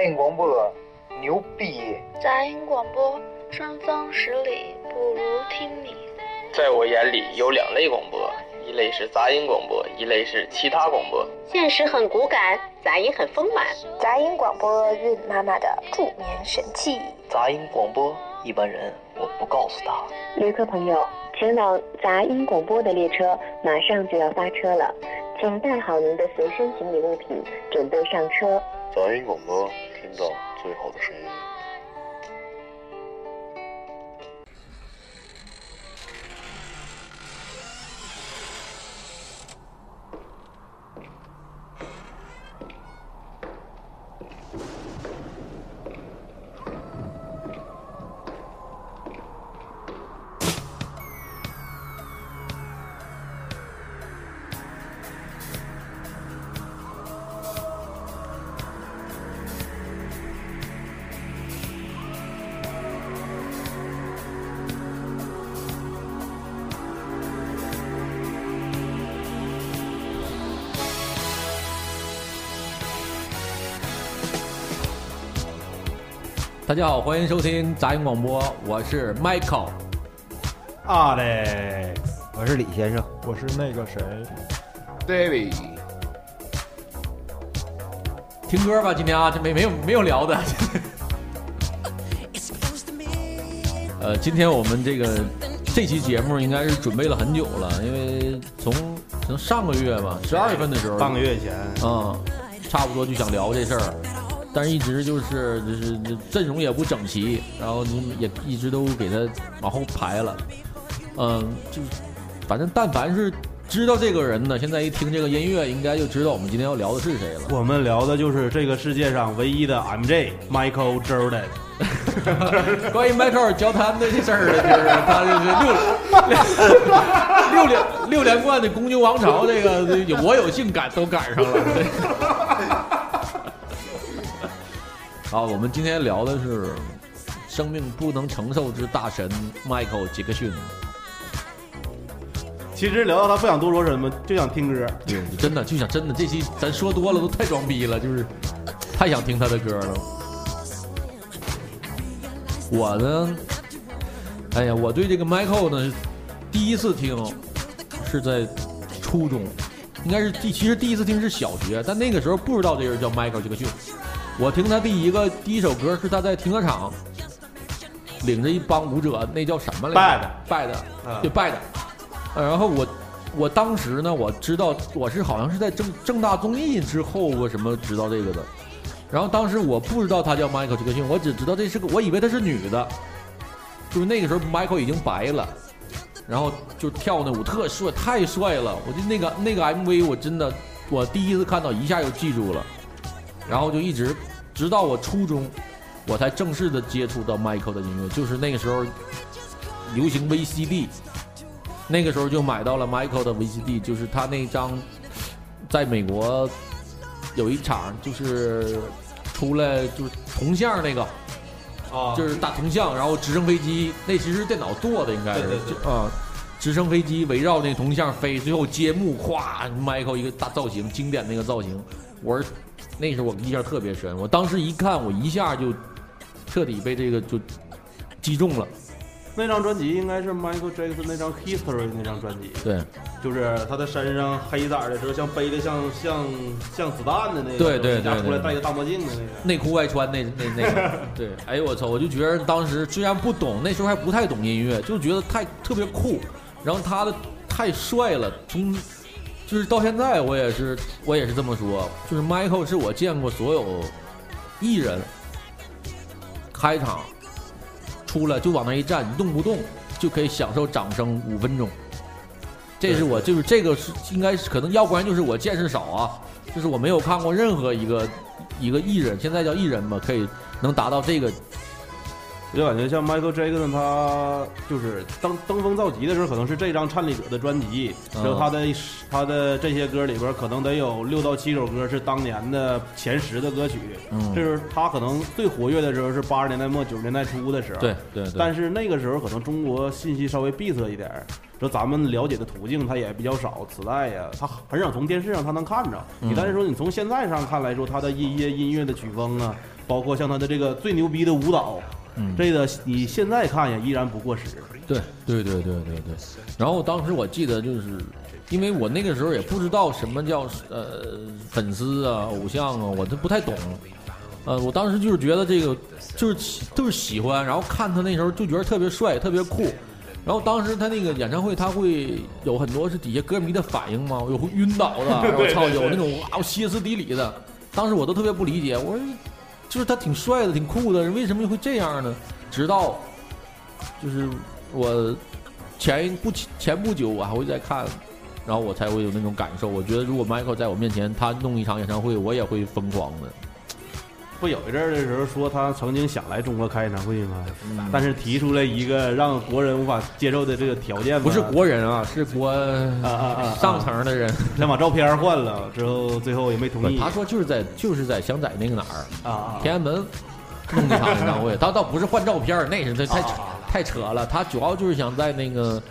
杂音广播牛逼！杂音广播春风十里不如听你。在我眼里有两类广播，一类是杂音广播，一类是其他广播。现实很骨感，杂音很丰满。杂音广播孕妈妈的助眠神器。杂音广播一般人我不告诉他。旅客朋友，前往杂音广播的列车马上就要发车了，请带好您的随身行李物品，准备上车。杂音广播，听到最后的声音。大家好，欢迎收听杂音广播，我是 Michael。啊嘞，我是李先生，我是那个谁，David。听歌吧，今天啊，这没没有没有聊的。呃，今天我们这个这期节目应该是准备了很久了，因为从从上个月吧，十二月份的时候，半个月前，嗯，差不多就想聊这事儿。但是一直就是就是阵容也不整齐，然后你也一直都给他往后排了，嗯，就反正但凡是知道这个人的，现在一听这个音乐，应该就知道我们今天要聊的是谁了。我们聊的就是这个世界上唯一的 MJ Michael Jordan。关于迈克尔交谈的这事儿，就是他就是六六连六连冠的公牛王朝，这个我有幸赶都赶上了。好，我们今天聊的是生命不能承受之大神 Michael 杰克逊。其实聊到他不想多说什么，就想听歌。对，真的就想真的这期咱说多了都太装逼了，就是太想听他的歌了。我呢，哎呀，我对这个 Michael 呢，第一次听是在初中，应该是第其实第一次听是小学，但那个时候不知道这人叫 Michael 杰克逊。我听他第一个第一首歌是他在停车场领着一帮舞者，那叫什么来着？拜的，就拜的。然后我我当时呢，我知道我是好像是在正正大综艺之后我什么知道这个的。然后当时我不知道他叫 Michael 杰克逊，我只知道这是个，我以为他是女的。就是那个时候 Michael 已经白了，然后就跳那舞特帅，太帅了。我就那个那个 MV 我真的我第一次看到一下就记住了，然后就一直直到我初中，我才正式的接触到 Michael 的音乐，就是那个时候流行 VCD，那个时候就买到了 Michael 的 VCD，就是他那张在美国有一场就是。出来就是铜像那个，啊，就是大铜像，然后直升飞机，那其实是电脑做的，应该是啊，直升飞机围绕那铜像飞，最后揭幕，咵，Michael 一个大造型，经典那个造型，我是那时候我印象特别深，我当时一看，我一下就彻底被这个就击中了。那张专辑应该是 Michael Jackson 那张 History 那张专辑，对，就是他的身上黑色的时候，像背的像像像子弹的那个，对对对，出来戴个大墨镜的那个，内裤外穿那那那个，对，哎呦我操，我就觉得当时虽然不懂，那时候还不太懂音乐，就觉得太特别酷，然后他的太帅了，从就是到现在我也是我也是这么说，就是 Michael 是我见过所有艺人开场。出来就往那一站，一动不动就可以享受掌声五分钟。这是我就是这个是应该是可能要不然就是我见识少啊，就是我没有看过任何一个一个艺人，现在叫艺人吧，可以能达到这个我就感觉像 Michael Jackson，他就是登登峰造极的时候，可能是这张《颤栗者》的专辑，然后他的他的这些歌里边，可能得有六到七首歌是当年的前十的歌曲。嗯这是他可能最活跃的时候是八十年代末九十年代初的时候。对对对但是那个时候可能中国信息稍微闭塞一点儿，说咱们了解的途径它也比较少，磁带呀，他很少从电视上他能看着。嗯你但是说你从现在上看来说，他的一些音乐的曲风啊，包括像他的这个最牛逼的舞蹈，嗯这个你现在看也依然不过时。对对对对对对。然后当时我记得就是，因为我那个时候也不知道什么叫呃粉丝啊、偶像啊，我都不太懂。呃，我当时就是觉得这个就是就是喜欢，然后看他那时候就觉得特别帅、特别酷。然后当时他那个演唱会，他会有很多是底下歌迷的反应嘛，有会晕倒的，然后操，有那种哇歇斯底里的。当时我都特别不理解，我说就是他挺帅的、挺酷的，人为什么会这样呢？直到就是我前不前不久我还会再看，然后我才会有那种感受。我觉得如果 Michael 在我面前，他弄一场演唱会，我也会疯狂的。不有一阵儿的时候说他曾经想来中国开演唱会吗？嗯但是提出了一个让国人无法接受的这个条件嘛，不是国人啊，是国啊啊啊上层的人。先把照片换了之后，最后也没同意。他说就是在就是在想在那个哪儿天安门弄一场演唱会，他倒不是换照片，那是他太扯太扯了。他主要就是想在那个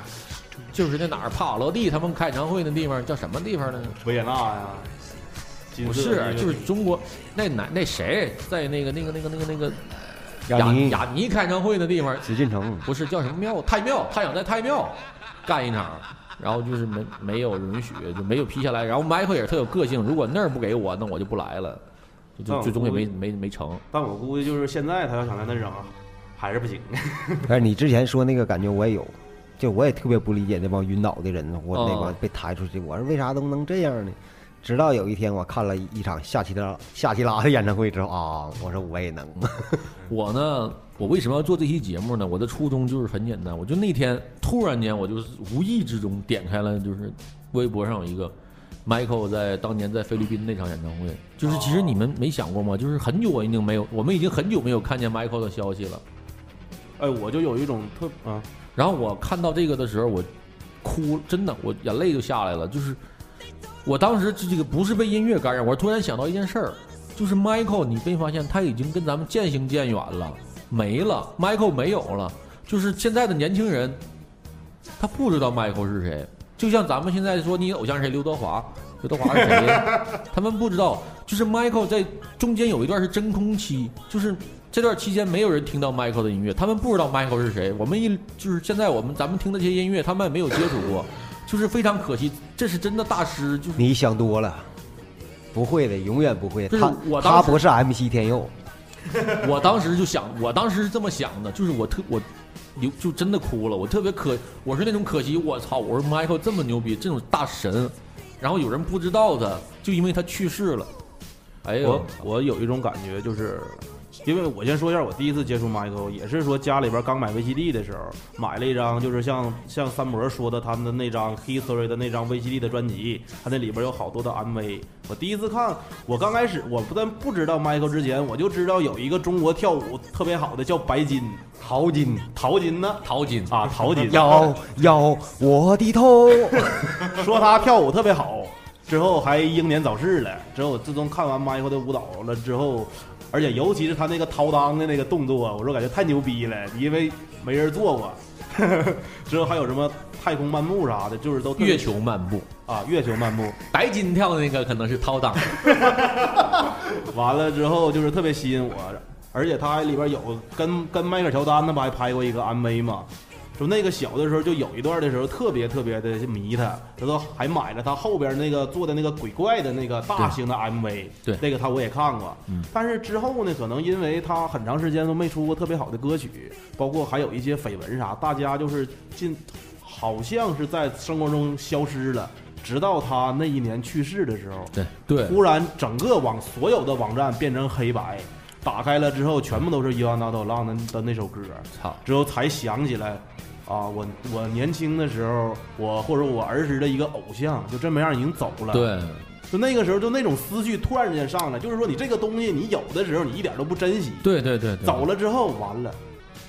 就是那哪儿帕瓦罗蒂他们开演唱会那地方叫什么地方呢？维也纳呀，金不是就是中国那哪那谁在那个那个那个那个那个雅雅尼雅尼开演唱会的地方，紫禁城不是叫什么庙？太庙，他想在太庙干一场，然后就是没没有允许，就没有批下来。然后 Michael 也是特有个性，如果那儿不给我，那我就不来了，就那我就最终也没估没没成。但我估计就是现在他要想在那整，还是不行。但是你之前说那个感觉我也有，就我也特别不理解那帮晕倒的人，我那哦帮被抬出去，我说为啥都能这样呢？直到有一天我看了一场夏奇拉夏奇拉的演唱会之后啊，我说我也能。我呢，我为什么要做这期节目呢？我的初衷就是很简单，我就那天突然间，我就是无意之中点开了，就是微博上有一个 Michael 在当年在菲律宾那场演唱会，就是其实你们没想过吗？就是很久我已经没有，我们已经很久没有看见 Michael 的消息了。哎，我就有一种特啊，然后我看到这个的时候，我哭，真的，我眼泪就下来了。就是我当时这个不是被音乐感染，我突然想到一件事儿，就是 Michael，你没发现他已经跟咱们渐行渐远了，没了，Michael 没有了。就是现在的年轻人，他不知道 Michael 是谁，就像咱们现在说你偶像是谁，刘德华，刘德华是谁，他们不知道。就是 Michael 在中间有一段是真空期，就是这段期间没有人听到 Michael 的音乐，他们不知道 Michael 是谁。我们一就是现在我们咱们听的这些音乐，他们也没有接触过，就是非常可惜。这是真的大师，就是你想多了，不会的，永远不会。他我他不是 MC 天佑，我当时就想，我当时是这么想的，就是我特我流就真的哭了，我特别可，我是那种可惜，我操，我说 Michael 这么牛逼，这种大神，然后有人不知道他，就因为他去世了。哎呦我，我有一种感觉，就是因为我先说一下，我第一次接触 Michael 也是说家里边刚买 VCD 的时候，买了一张，就是像像三模说的他们的那张 History 的那张 VCD 的专辑，他那里边有好多的 MV。我第一次看，我刚开始我不但不知道 Michael 之前，我就知道有一个中国跳舞特别好的叫白金、淘金、淘金呢，淘金啊，淘金，摇摇 我的头，说他跳舞特别好，之后还英年早逝了。之后我自从看完 Michael 的舞蹈了之后，而且尤其是他那个掏裆的那个动作，我说感觉太牛逼了，因为没人做过。之后还有什么太空漫步啥的，就是都月球漫步啊，月球漫步。白金跳的那个可能是掏裆，完了之后就是特别吸引我，而且他还里边有跟跟迈克尔乔丹那不还拍过一个 MV 嘛？就那个小的时候就有一段的时候特别特别的迷他，他都还买了他后边那个做的那个鬼怪的那个大型的 MV，对那个他我也看过。嗯但是之后呢，可能因为他很长时间都没出过特别好的歌曲，包括还有一些绯闻啥，大家就是进，好像是在生活中消失了。直到他那一年去世的时候，对对忽然整个网所有的网站变成黑白，打开了之后全部都是伊万纳多浪的的那首歌，操！之后才想起来，啊，我我年轻的时候，我或者我儿时的一个偶像就这么样已经走了。对，就那个时候就那种思绪突然之间上来，就是说你这个东西你有的时候你一点都不珍惜，对对对对，走了之后完了，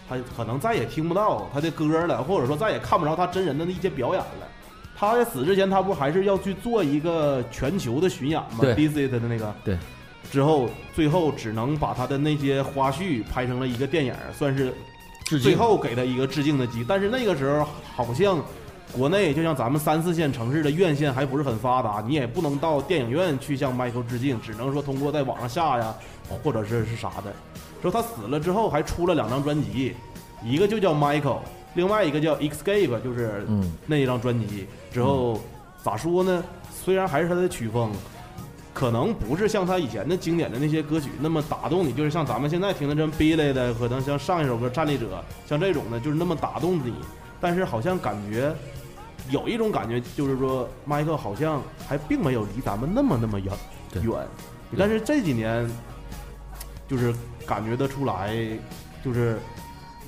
他可能再也听不到他的歌了，或者说再也看不着他真人的那些表演了。他在死之前，他不还是要去做一个全球的巡演吗对？Visit 的那个，对。之后，最后只能把他的那些花絮拍成了一个电影，算是最后给他一个致敬的机。但是那个时候好像国内就像咱们三四线城市的院线还不是很发达，你也不能到电影院去向 Michael 致敬，只能说通过在网上下呀，或者是是啥的。说他死了之后还出了两张专辑，一个就叫 Michael，另外一个叫 Escape，就是嗯那一张专辑。之后咋说呢？虽然还是他的曲风。可能不是像他以前的经典的那些歌曲那么打动你，就是像咱们现在听的这 Billy 的，可能像上一首歌《站立者》，像这种的，就是那么打动你。但是好像感觉有一种感觉，就是说迈克好像还并没有离咱们那么那么远远。但是这几年，就是感觉得出来，就是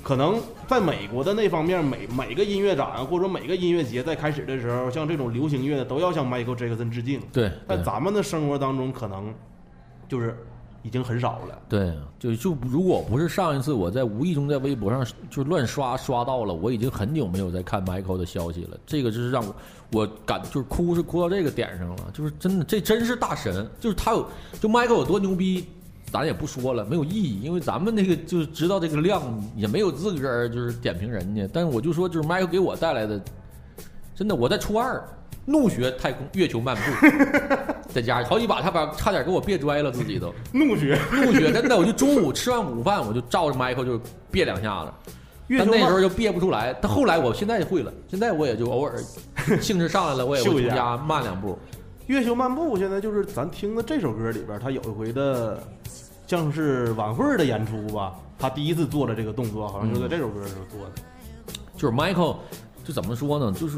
可能在美国的那方面，每每个音乐展或者说每个音乐节在开始的时候，像这种流行乐的都要向 Michael Jackson 致敬。对，在咱们的生活当中，可能就是已经很少了。对，就就如果不是上一次我在无意中在微博上就乱刷刷到了，我已经很久没有在看 Michael 的消息了。这个就是让我我感就是哭是哭到这个点上了，就是真的这真是大神，就是他有就 Michael 有多牛逼。咱也不说了，没有意义，因为咱们那个就是知道这个量，也没有资格就是点评人家。但是我就说，就是 Michael 给我带来的，真的，我在初二怒学太空月球漫步，在家好几把，他把差点给我别拽了，自己都 怒学怒学，真的，我就中午吃完午饭，我就照着 Michael 就别两下子。但那时候就憋不出来，但后来我现在会了，现在我也就偶尔兴致上来了，我也会从家慢两步。月球漫步现在就是咱听的这首歌里边，他有一回的像是晚会的演出吧，他第一次做的这个动作，好像就在这首歌时候做的。就是 Michael，就怎么说呢？就是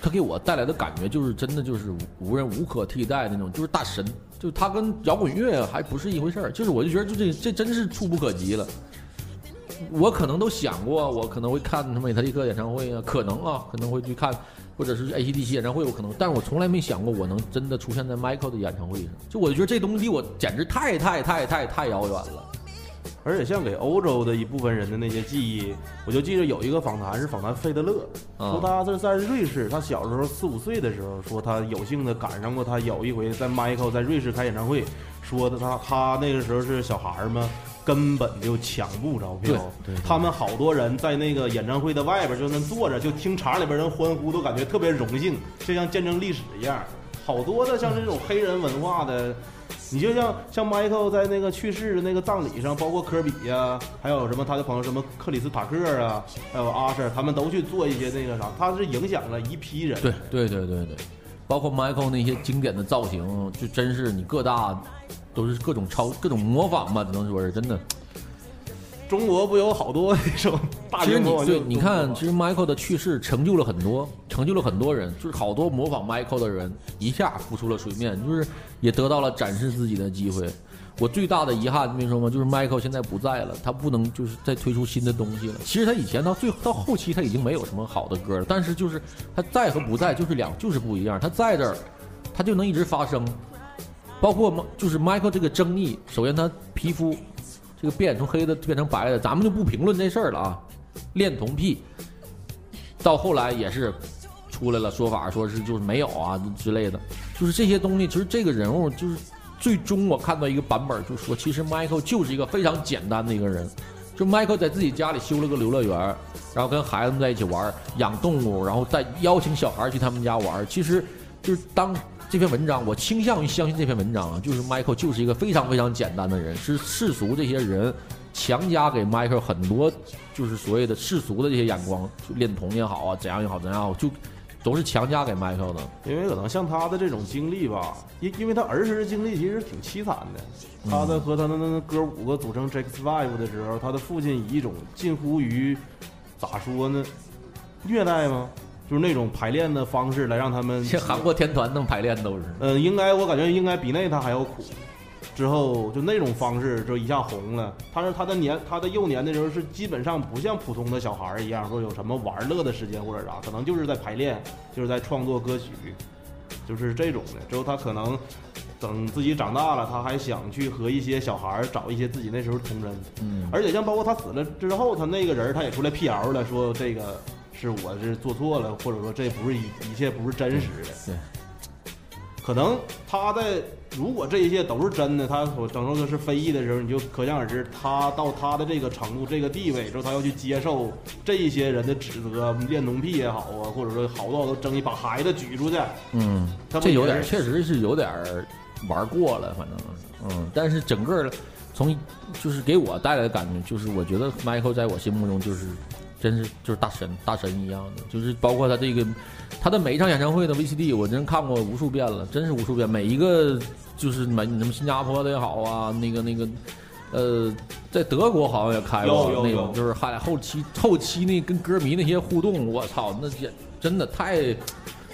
他给我带来的感觉，就是真的就是无人无可替代那种，就是大神。就他跟摇滚乐还不是一回事儿，就是我就觉得就这这真是触不可及了。我可能都想过，我可能会看他美特利克演唱会啊，可能啊，可能会去看，或者是 ACDC 演唱会，我可能，但是我从来没想过我能真的出现在 Michael 的演唱会上。就我就觉得这东西离我简直太太太太太遥远了。而且像给欧洲的一部分人的那些记忆，我就记得有一个访谈是访谈费德勒，说他是在瑞士，他小时候四五岁的时候，说他有幸的赶上过他有一回在 Michael 在瑞士开演唱会，说的他他那个时候是小孩嘛。根本就抢不着票，他们好多人在那个演唱会的外边就那坐着，就听场里边人欢呼，都感觉特别荣幸，就像见证历史一样。好多的像这种黑人文化的，你就像像 Michael 在那个去世的那个葬礼上，包括科比呀、啊，还有什么他的朋友什么克里斯塔克啊，还有阿 Sir，他们都去做一些那个啥，他是影响了一批人。对对对对对，包括 Michael 那些经典的造型，就真是你各大。都是各种超各种模仿吧，只能说是真的。中国不有好多那种大其实你对，你看，其实 Michael 的去世成就了很多，成就了很多人，就是好多模仿 Michael 的人一下浮出了水面，就是也得到了展示自己的机会。我最大的遗憾，你说吗？就是 Michael 现在不在了，他不能就是再推出新的东西了。其实他以前到最到后期他已经没有什么好的歌了，但是就是他在和不在就是两就是不一样。他在这儿，他就能一直发声。包括就是 Michael 这个争议，首先他皮肤这个变从黑的变成白的，咱们就不评论这事儿了啊。恋童癖，到后来也是出来了说法，说是就是没有啊之类的，就是这些东西。其实这个人物就是最终我看到一个版本，就说其实 Michael 就是一个非常简单的一个人，就 Michael 在自己家里修了个游乐园，然后跟孩子们在一起玩，养动物，然后再邀请小孩去他们家玩。其实就是当。这篇文章，我倾向于相信这篇文章啊，就是 Michael 就是一个非常非常简单的人，是世俗这些人强加给 Michael 很多就是所谓的世俗的这些眼光，就恋童也好啊，怎样也好，怎样，就都是强加给 Michael 的。因为可能像他的这种经历吧，因因为他儿时的经历其实挺凄惨的。他的和他的那哥五个组成 Jack's Five 的时候，他的父亲以一种近乎于咋说呢，虐待吗？就是那种排练的方式来让他们，像韩国天团那么排练都是。嗯、呃，应该我感觉应该比那他还要苦。之后就那种方式就一下红了。他说他的年他的幼年的时候是基本上不像普通的小孩一样说有什么玩乐的时间或者啥，可能就是在排练，就是在创作歌曲，就是这种的。之后他可能等自己长大了，他还想去和一些小孩儿找一些自己那时候童真。嗯，而且像包括他死了之后，他那个人他也出来辟谣了，说这个是我是做错了，或者说这不是一一切不是真实的。可能他在如果这一切都是真的，他所整个是非议的时候，你就可想而知，他到他的这个程度、这个地位之后，他要去接受这一些人的指责，恋童癖也好啊，或者说好多好多争议，把孩子举出去，嗯，这有点确实是有点玩过了，反正嗯，但是整个从就是给我带来的感觉，就是我觉得 Michael 在我心目中就是真是就是大神大神一样的，就是包括他这个他的每一场演唱会的 VCD，我真看过无数遍了，真是无数遍，每一个就是每什么新加坡的也好啊，那个那个。呃，在德国好像也开过那种，就是还后期后期那跟歌迷那些互动，我操，那也真的太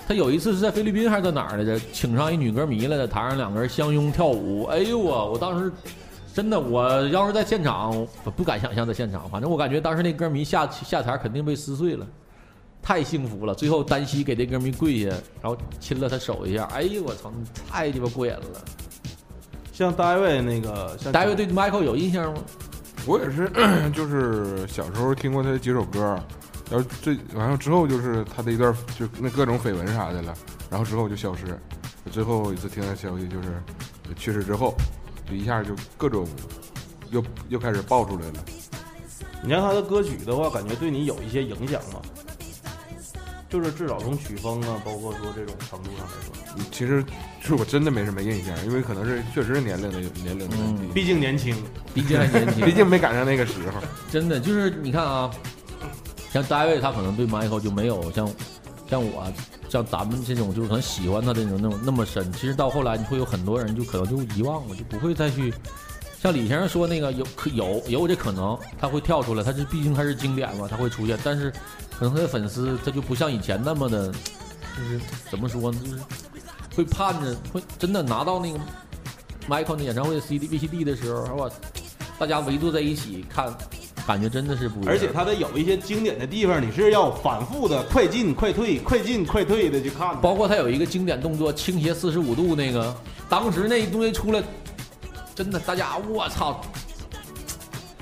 他有一次是在菲律宾还是在哪儿来着，请上一女歌迷来，在台上两个人相拥跳舞。哎呦我，我当时真的，我要是在现场，我不敢想象在现场，反正我感觉当时那歌迷下下台肯定被撕碎了，太幸福了。最后单膝给那歌迷跪下，然后亲了他手一下。哎呦我操，你太鸡巴过瘾了！像大卫那个，像大卫对 Michael 有印象吗？我也是，就是小时候听过他的几首歌，然后这完了之后就是他的一段就那各种绯闻啥的了，然后之后就消失。最后一次听到消息就是去世之后，就一下就各种又又开始爆出来了。你像他的歌曲的话，感觉对你有一些影响吗？就是至少从曲风啊，包括说这种程度上来说，其实是我真的没什么印象，因为可能是确实是年龄的年龄的问题，毕竟年轻，毕竟还年轻，毕竟没赶上那个时候。真的就是你看啊，像大卫他可能对 Michael 就没有像像我像咱们这种就是很喜欢他这种那种那么深。其实到后来你会有很多人就可能就遗忘了，就不会再去。像李先生说那个有可有有这可能，他会跳出来，他是毕竟他是经典嘛，他会出现，但是可能他的粉丝他就不像以前那么的，就是怎么说呢，就是会盼着会真的拿到那个 Michael 的演唱会 CD VCD 的时候，我大家围坐在一起看，感觉真的是不一样。而且他的有一些经典的地方，你是要反复的快进快退、快进快退的去看。包括他有一个经典动作倾斜四十五度那个，当时那东西出来。真的，大家我操！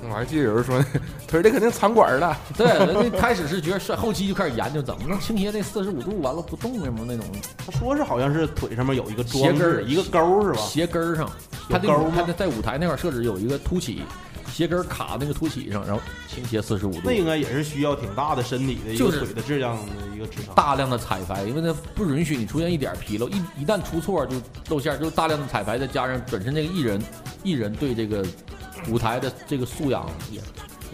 我还记得有人说，腿这肯定藏管了。对，人家开始是觉得帅，后期就开始研究怎么能倾斜那四十五度，完了不动什么那种。他说是好像是腿上面有一个鞋跟一个钩是吧？鞋跟上，他那他在在舞台那块设置有一个凸起，鞋跟卡那个凸起上，然后倾斜四十五度。那应该也是需要挺大的身体的一个腿的质量的一个支撑。大量的彩排，因为它不允许你出现一点纰漏，一一旦出错就露馅，就大量的彩排，再加上本身这个艺人艺人对这个舞台的这个素养也。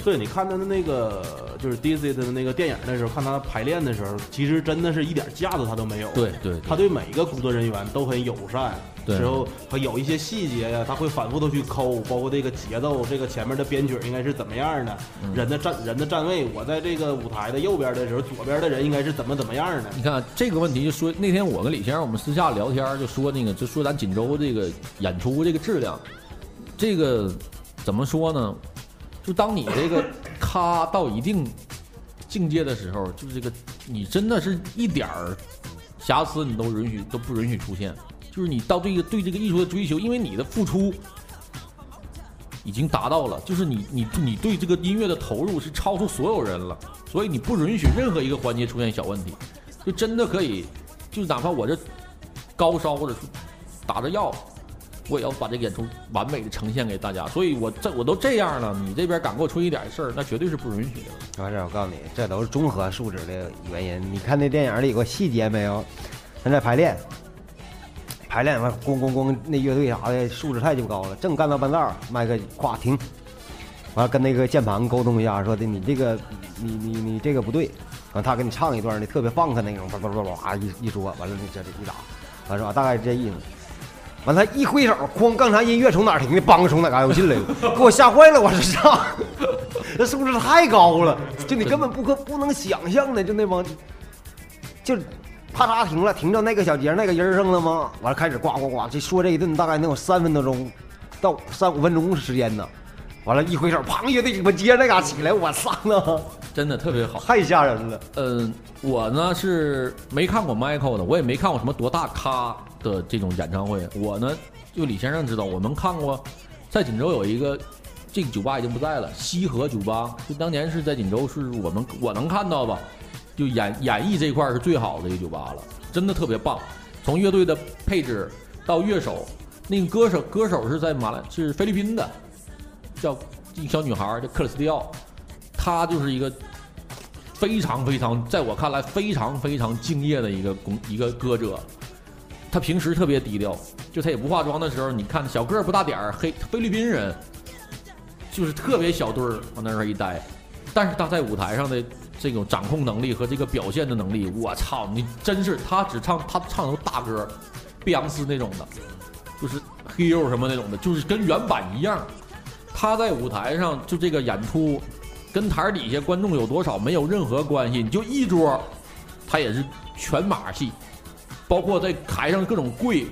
对，你看他的那个就是 DC 的那个电影的时候，看他排练的时候，其实真的是一点架子他都没有。对对，他对每一个工作人员都很友善。对，之后他有一些细节呀，他会反复的去抠，包括这个节奏，这个前面的编曲应该是怎么样的，人的站人的站位，我在这个舞台的右边的时候，左边的人应该是怎么怎么样的。你看这个问题，就说那天我跟李先生我们私下聊天，就说那个就说咱锦州这个演出这个质量，这个怎么说呢？就当你这个 咔到一定境界的时候，就是这个你真的是一点儿瑕疵你都允许都不允许出现。就是你到这个对这个艺术的追求，因为你的付出已经达到了，就是你你你对这个音乐的投入是超出所有人了，所以你不允许任何一个环节出现小问题，就真的可以，就哪怕我这高烧或者是打着药，我也要把这个演出完美的呈现给大家。所以我这我都这样了，你这边敢给我出一点事儿，那绝对是不允许的。完事儿，我告诉你，这都是综合素质的原因。你看那电影里有个细节没有？他在排练。排练完，咣咣咣，那乐队啥的素质太就高了。正干到半道，麦克咵停，完了跟那个键盘沟通一下，说的你这个，你你你这个不对。完他给你唱一段那特别放克那种，叭叭叭叭一一说，完了你这里一打，完是吧？大概是这意思。完了一挥手，哐，刚才音乐从哪儿停的？梆，从哪嘎又进来了，给我吓坏了！我说上，这素质太高了，就你根本不可不能想象的，就那帮，就。啪嚓停了，停到那个小节那个音上了吗？完了开始呱呱呱，这说这一顿大概能有三分多钟，到三五分钟时间呢。完了，一挥手，砰，乐队我接那嘎起来，我操呢，真的特别好，太吓人了。嗯，我呢是没看过 Michael 的，我也没看过什么多大咖的这种演唱会。我呢就李先生知道，我们看过，在锦州有一个这个酒吧已经不在了，西河酒吧，就当年是在锦州是我们我能看到吧，就演演绎这一块是最好的一个酒吧了，真的特别棒。从乐队的配置到乐手，那个歌手歌手是在马来是菲律宾的，叫一个小女孩叫克里斯蒂奥，她就是一个非常非常在我看来非常非常敬业的一个工一个歌者。他平时特别低调，就他也不化妆的时候，你看小个儿不大点儿，黑菲律宾人，就是特别小墩儿往那儿一待，但是他在舞台上的这种掌控能力和这个表现的能力，我操，你真是他只唱他唱的都大歌，碧昂斯那种的，就是 Hero 什么那种的，就是跟原版一样。他在舞台上就这个演出，跟台底下观众有多少没有任何关系，你就一桌，他也是全马戏，包括在台上各种跪。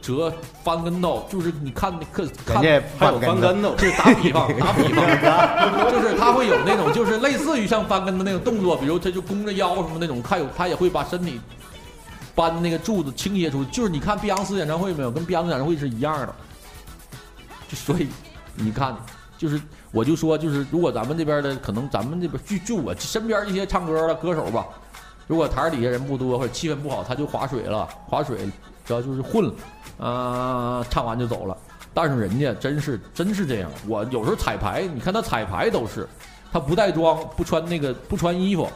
折翻跟头，就是你看可看人家还有翻跟头，就是打比方，打比方，就是他会有那种，就是类似于像翻跟头那种动作，比如他就弓着腰什么那种，他有他也会把身体搬那个柱子倾斜出去，就是你看碧昂斯演唱会没有，跟碧昂斯演唱会是一样的，就所以你看，就是我就说，就是如果咱们这边的可能咱们这边就就我身边一些唱歌的歌手吧，如果台底下人不多或者气氛不好，他就划水了，划水主要就是混了。啊、唱完就走了。但是人家真是真是这样，我有时候彩排，你看他彩排都是，他不带妆，不穿那个不穿衣服，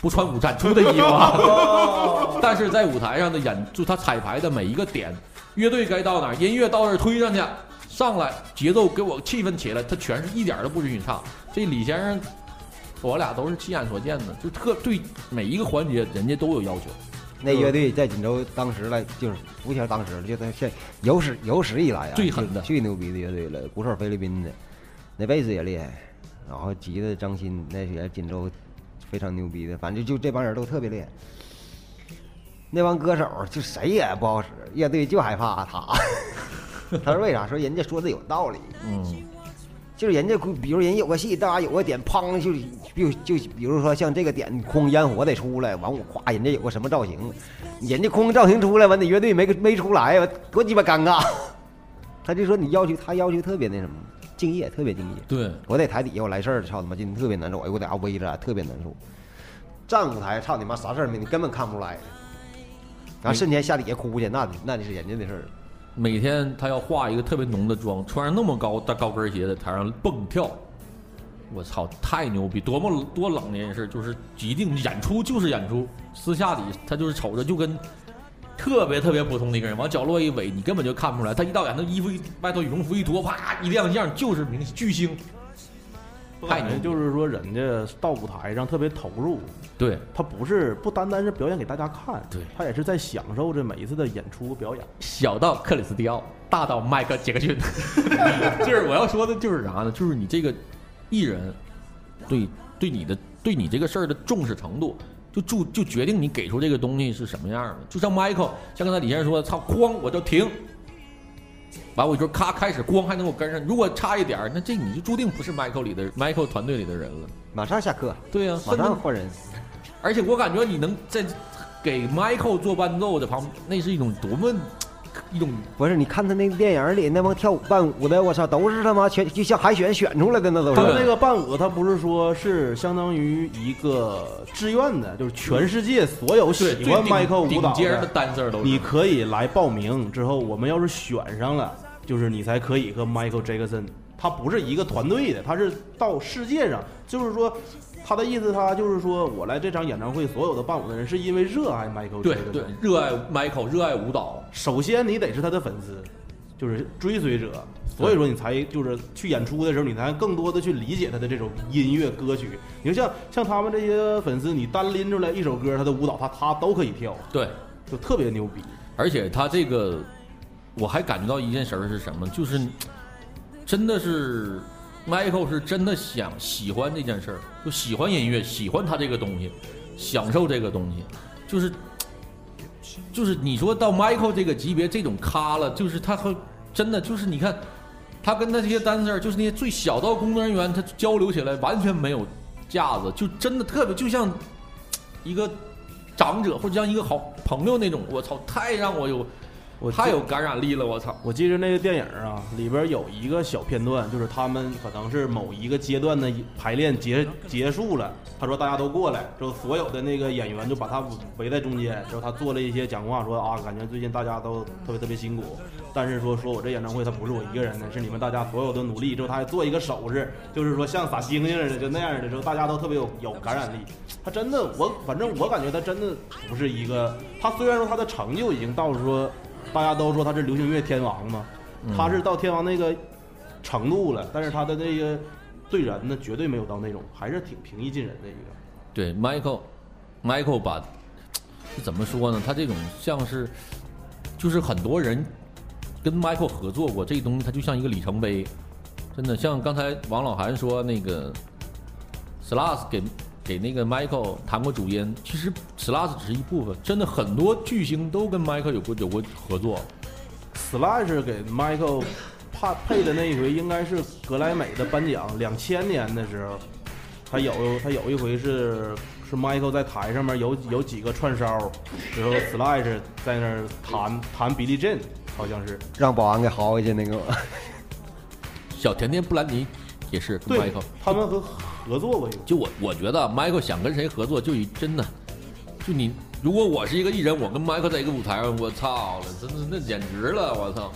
不穿午餐出的衣服啊，但是在舞台上的演，就他彩排的每一个点，乐队该到哪儿，音乐到这儿推上去，上来节奏给我气氛起来，他全是一点儿都不允许差。这李先生，我俩都是亲眼所见的，就特对每一个环节人家都有要求。那乐队在锦州当时来就是不像当时，就在现有史有史以来啊最狠的最牛逼的乐队了。鼓手菲律宾的，那贝斯也厉害，然后吉他张鑫那也锦州非常牛逼的，反正就这帮人都特别厉害。那帮歌手就谁也不好使，乐队就害怕他。他说为啥？说人家说的有道理。嗯，就是人家比如人有个戏，大家有个点，砰就就就比如说像这个点，空烟火得出来，完我夸，人家有个什么造型，人家空造型出来，完你乐队没没出来，多鸡巴尴尬。他就说你要求他要求特别那什么，敬业，特别敬业。对，我在台底下我来事儿，操他妈今天，特别难受，哎，我在家围着，特别难受。站舞台，操你妈啥事儿没，你根本看不出来。然后瞬间下底下哭去，那那就是人家的事儿。每天他要化一个特别浓的妆，穿上那么高大高跟鞋在台上蹦跳，我操，太牛逼！多么多冷的一件事，就是一定演出就是演出，私下里他就是瞅着就跟特别特别普通的一个人，往角落一围，你根本就看不出来。他一到演，他衣服一外头羽绒服一脱，啪一亮相就是明星巨星。太牛！就是说，人家到舞台上特别投入，对他不是不单单是表演给大家看，对他也是在享受着每一次的演出表演。小到克里斯蒂奥，大到迈克杰克逊，就是我要说的就是啥呢？就是你这个艺人对对你的对你这个事儿的重视程度，就注就决定你给出这个东西是什么样的。就像 Michael，像刚才李先生说的，操，哐我就停。完，我就咔开始，光还能够跟上。如果差一点儿，那这你就注定不是 Michael 里的 Michael 团队里的人了。马上下课，对呀、马上换人。而且我感觉你能在给 Michael 做伴奏的旁，那是一种多么一种不是，你看他那个电影里那帮跳舞伴舞的，我操，都是他妈全就像海选选出来的那都是。他那个伴舞，他不是说是相当于一个志愿的，就是全世界所有喜欢 Michael 舞蹈的 dancer 都是你可以来报名。之后我们要是选上了，就是你才可以和 Michael Jackson。他不是一个团队的，他是到世界上，就是说，他的意思，他就是说我来这场演唱会，所有的伴舞的人是因为热爱 Michael 对对，热爱 Michael，热爱舞蹈。首先你得是他的粉丝，就是追随者，所以说你才就是去演出的时候，你才更多的去理解他的这种音乐歌曲。你就像像他们这些粉丝，你单拎出来一首歌，他的舞蹈他他都可以跳，对，就特别牛逼。而且他这个，我还感觉到一件事儿是什么，就是真的是 Michael 是真的想喜欢这件事儿，就喜欢音乐，喜欢他这个东西，享受这个东西，就是就是你说到 Michael 这个级别这种咖了，就是他和真的就是你看他跟他这些 dancer，就是那些最小到工作人员，他交流起来完全没有架子，就真的特别就像一个长者或者像一个好朋友那种，我操，太让我有我太有感染力了，我操！我记得那个电影啊，里边有一个小片段，就是他们可能是某一个阶段的排练结结束了，他说大家都过来，之后所有的那个演员就把他围在中间，之后他做了一些讲话，说啊，感觉最近大家都特别特别辛苦，但是说说我这演唱会他不是我一个人的，是你们大家所有的努力。之后他还做一个手势，就是说像撒星星似的，就那样的，之后大家都特别有有感染力。他真的，我反正我感觉他真的不是一个，他虽然说他的成就已经到说。大家都说他是流行乐天王嘛，他是到天王那个程度了，但是他的那个对人呢，绝对没有到那种，还是挺平易近人的一个。对，Michael，Michael 把怎么说呢？他这种像是，就是很多人跟 Michael 合作过，这东西它就像一个里程碑，真的。像刚才王老韩说那个 Slash 给。给那个 Michael 弹过主音，其实 Slash 只是一部分，真的很多巨星都跟 Michael 有过有过合作。Slash 给 Michael 配配的那一回应该是格莱美的颁奖，两千年的时候，他有他有一回是是 Michael 在台上面有有几个串烧，然后 Slash 在那儿弹弹 Billie Jean，好像是让保安给薅下去那个。小甜甜布兰妮也是跟 Michael，他们和。合作吧，就我我觉得 Michael 想跟谁合作，就真的，就你如果我是一个艺人，我跟 Michael 在一个舞台上，我操了，真的那简直了，我操。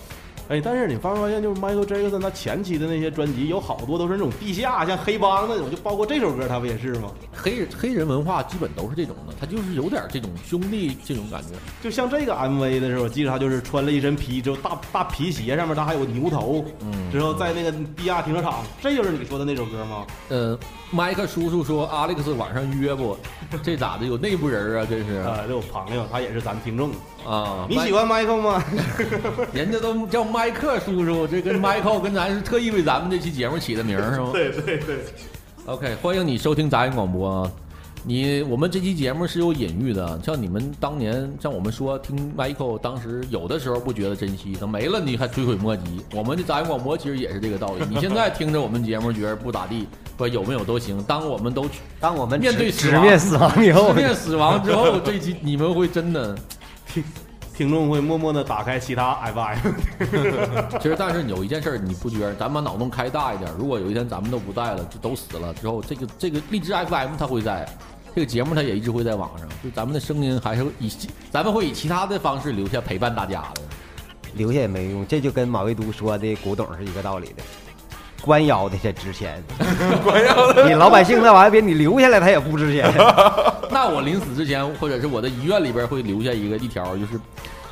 哎，但是你发没发现，就是 Michael Jackson 他前期的那些专辑，有好多都是那种地下，像黑帮那种，就包括这首歌，他不也是吗？黑黑人文化基本都是这种的，他就是有点这种兄弟这种感觉。就像这个 MV 的时候，我记得他就是穿了一身皮，之后大大皮鞋上面他还有牛头，嗯，之后在那个地下停车场，这就是你说的那首歌吗？呃，麦克叔叔说阿历克斯晚上约不？这咋的？有内部人啊？这是啊，这我朋友，他也是咱听众啊。你喜欢 Michael 吗？人家都叫麦克叔叔，这跟 Michael 跟咱是特意为咱们这期节目起的名是吗？对对对。OK，欢迎你收听杂音广播啊。你我们这期节目是有隐喻的，像你们当年像我们说听 Michael，当时有的时候不觉得珍惜，等没了你还追悔莫及。我们的杂音广播其实也是这个道理。你现在听着我们节目觉得不咋地，不有没有都行。当我们都 当我们面对直面死亡以后，直 面死亡之后，这期你们会真的听听众会默默的打开其他 FM。其实，但是有一件事你不觉得？咱把脑洞开大一点，如果有一天咱们都不在了，就都死了之后，这个这个荔枝 FM 它会在。这个节目它也一直会在网上，就咱们的声音还是以咱们会以其他的方式留下陪伴大家的，留下也没用，这就跟马未都说的古董是一个道理的，官窑的才值钱，官窑的，你老百姓那玩意儿别你留下来它也不值钱。那我临死之前或者是我的遗愿里边会留下一个一条，就是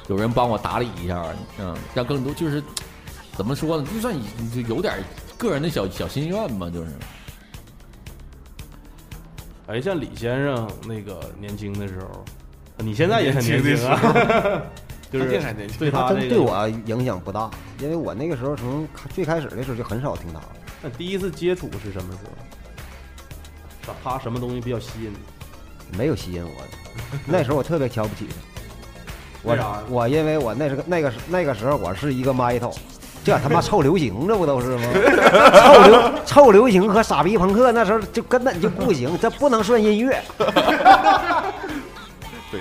有人帮我打理一下，嗯，让更多就是怎么说呢，就算你就有点个人的小小心愿吧，就是。哎，像李先生那个年轻的时候，你现在也很年轻啊，就是对他对我影响不大，因为我那个时候从最开始的时候就很少听他。那第一次接触是什么时候？他什么东西比较吸引你？没有吸引我的，那时候我特别瞧不起他。我我因为我那是个那个时那个时候我是一个 metal。这他妈臭流行，这不都是吗？臭流臭流行和傻逼朋克那时候就根本就不行，这不能算音乐。对，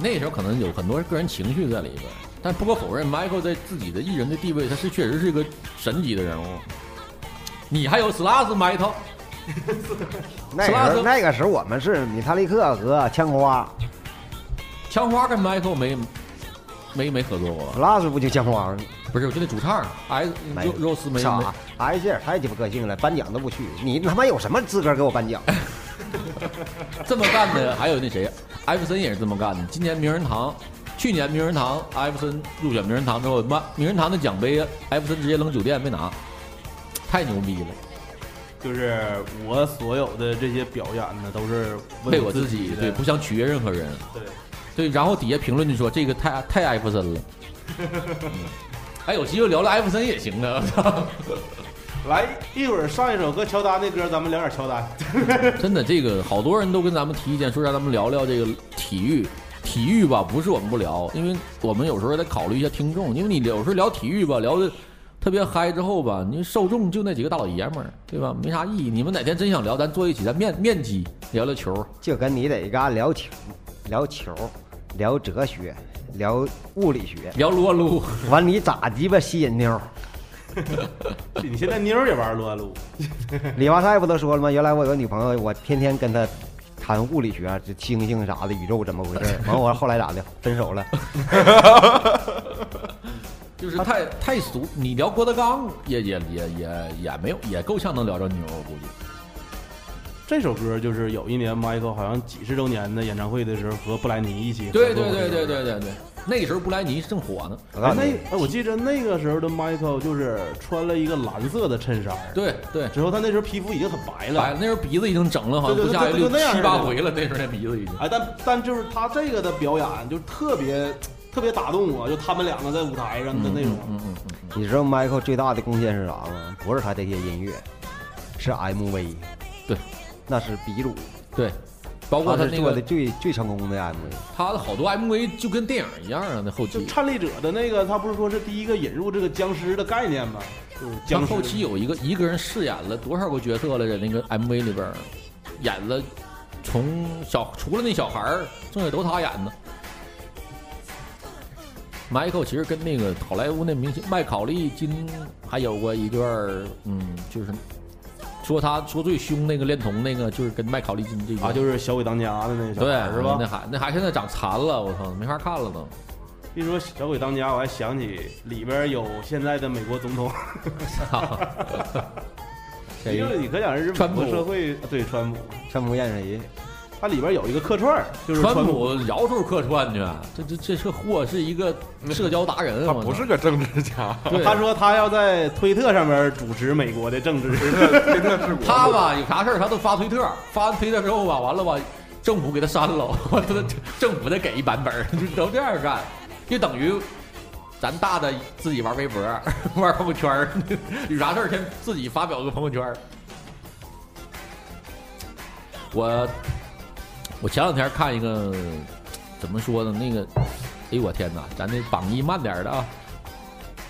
那时候可能有很多个人情绪在里边，但不可否认，Michael 在自己的艺人的地位，他是确实是一个神级的人物。你还有 Slash Michael，那时候那个时候我们是米塔利克和枪花，枪花跟 Michael 没没没合作过，Slash 不就枪花吗？不是，我就那主唱，S 肉肉丝没啥，S 太鸡巴个性了，颁奖都不去，你他妈有什么资格给我颁奖？这么干的还有那谁，艾弗森也是这么干的。今年名人堂，去年名人堂，艾弗森入选名人堂之后，妈，名人堂的奖杯，艾弗森直接扔酒店没拿，太牛逼了。就是我所有的这些表演呢，都是为我自己，对，不想取悦任何人。对，对，然后底下评论就说这个太太艾弗森了。还有机会聊聊艾弗森也行啊！来，一会儿上一首歌乔丹的歌，咱们聊点乔丹。真的，这个好多人都跟咱们提意见，说让咱们聊聊这个体育。体育吧，不是我们不聊，因为我们有时候得考虑一下听众。因为你有时候聊体育吧，聊的特别嗨之后吧，你受众就那几个大老爷们儿，对吧？没啥意义。你们哪天真想聊，咱坐一起，咱面面基聊聊球。就跟你在家聊球，聊球，聊哲学。聊物理学，聊撸啊撸，完你咋鸡巴吸引妞？你现在妞儿也玩撸啊撸？李华赛不都说了吗？原来我有个女朋友，我天天跟她谈物理学，这星星啥的，宇宙怎么回事？完我后来咋的？分手了。就是太太俗。你聊郭德纲也也也也也没有，也够呛能聊着妞，我估计。这首歌就是有一年 Michael 好像几十周年的演唱会的时候和布莱尼一起合作对对对对对对对，那个时候布莱尼正火呢。哎，那哎，我记着那个时候的 Michael 就是穿了一个蓝色的衬衫，对对，之后他那时候皮肤已经很白了，白了，那时候鼻子已经整了，好像不下六七八回了，那时候那鼻子已经。哎，但但就是他这个的表演就特别特别打动我，就他们两个在舞台上的那种。嗯嗯嗯。你知道 Michael 最大的贡献是啥吗？不是他这些音乐，是 MV。对。那是鼻祖，对，包括他那个的最最成功的 MV，他的好多 MV 就跟电影一样啊，那后期。就颤栗者的那个，他不是说是第一个引入这个僵尸的概念吗？就是僵后期有一个一个人饰演了多少个角色了，在？那个 MV 里边演了从小除了那小孩儿，剩下都他演的。Michael 其实跟那个好莱坞那明星麦考利金还有过一段嗯，就是。说他说最凶那个恋童那个就是跟麦考利金这个啊，就是小鬼当家的那个对是吧？那孩那孩现在长残了，我操，没法看了都。一说小鬼当家，我还想起里边有现在的美国总统。谁？你可想而知，川普社会对川普，川普演谁？它里边有一个客串，就是川普摇头客串去，这这这这货是一个社交达人，他不是个政治家。他说他要在推特上面主持美国的政治。推特是 他吧，有啥事儿他都发推特，发完推特之后吧，完了吧，政府给他删了，完了政府再给一版本，就都这样干，就等于咱大的自己玩微博、玩朋友圈，有啥事儿先自己发表个朋友圈。我。我前两天看一个，怎么说呢？那个，哎呦我天哪！咱这榜一慢点的啊，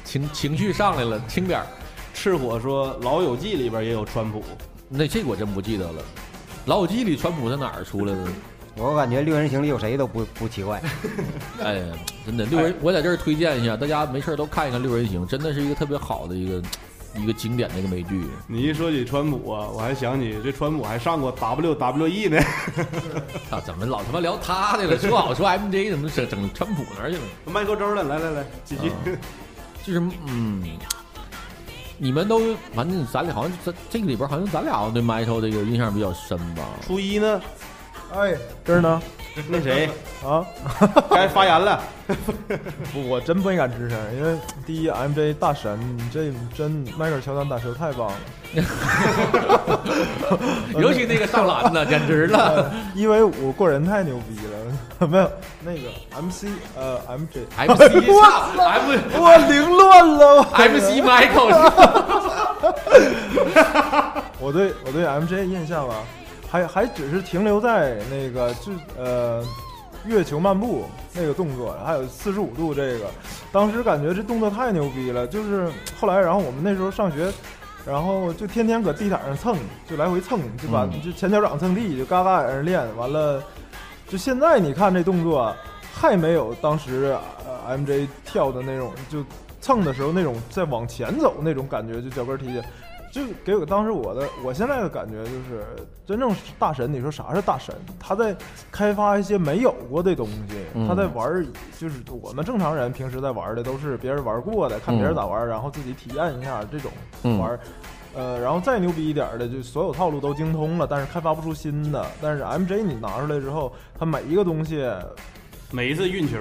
情情绪上来了，轻点赤火说《老友记》里边也有川普，那这个我真不记得了。《老友记》里川普在哪儿出来的？我感觉六人行里有谁都不不奇怪。哎呀，真的六人，我在这儿推荐一下，大家没事都看一看六人行，真的是一个特别好的一个。一个经典的一个美剧。你一说起川普啊，我还想起这川普还上过 WWE 呢。啊，怎么老他妈聊他的了？说好说 MJ，怎么整整川普那儿去了？麦克周了，来来来，继续。就是嗯，你们都反正咱俩好像在这个里边，好像咱俩对 Michael 这个印象比较深吧。初一呢？哎，这儿呢？那谁啊？该发言了。不，我真不敢吱声，因为第一，MJ 大神，你这真迈克尔乔丹打球太棒了。尤其那个上篮的，简直了！一 v 五过人太牛逼了。没有那个 MC，呃，MJ，MC，我 M，我凌乱了。MC Michael。我对我对 MJ 印象啊。还还只是停留在那个就呃月球漫步那个动作，还有四十五度这个，当时感觉这动作太牛逼了。就是后来，然后我们那时候上学，然后就天天搁地毯上蹭，就来回蹭，就把就前脚掌蹭地，就嘎嘎在那练。完了，就现在你看这动作，还没有当时 MJ 跳的那种，就蹭的时候那种在往前走那种感觉，就脚跟踢的。就给我当时我的我现在的感觉就是，真正大神，你说啥是大神？他在开发一些没有过的东西，他在玩，就是我们正常人平时在玩的都是别人玩过的，看别人咋玩，然后自己体验一下这种玩。呃，然后再牛逼一点的，就所有套路都精通了，但是开发不出新的。但是 MJ 你拿出来之后，他每一个东西，每一次运球。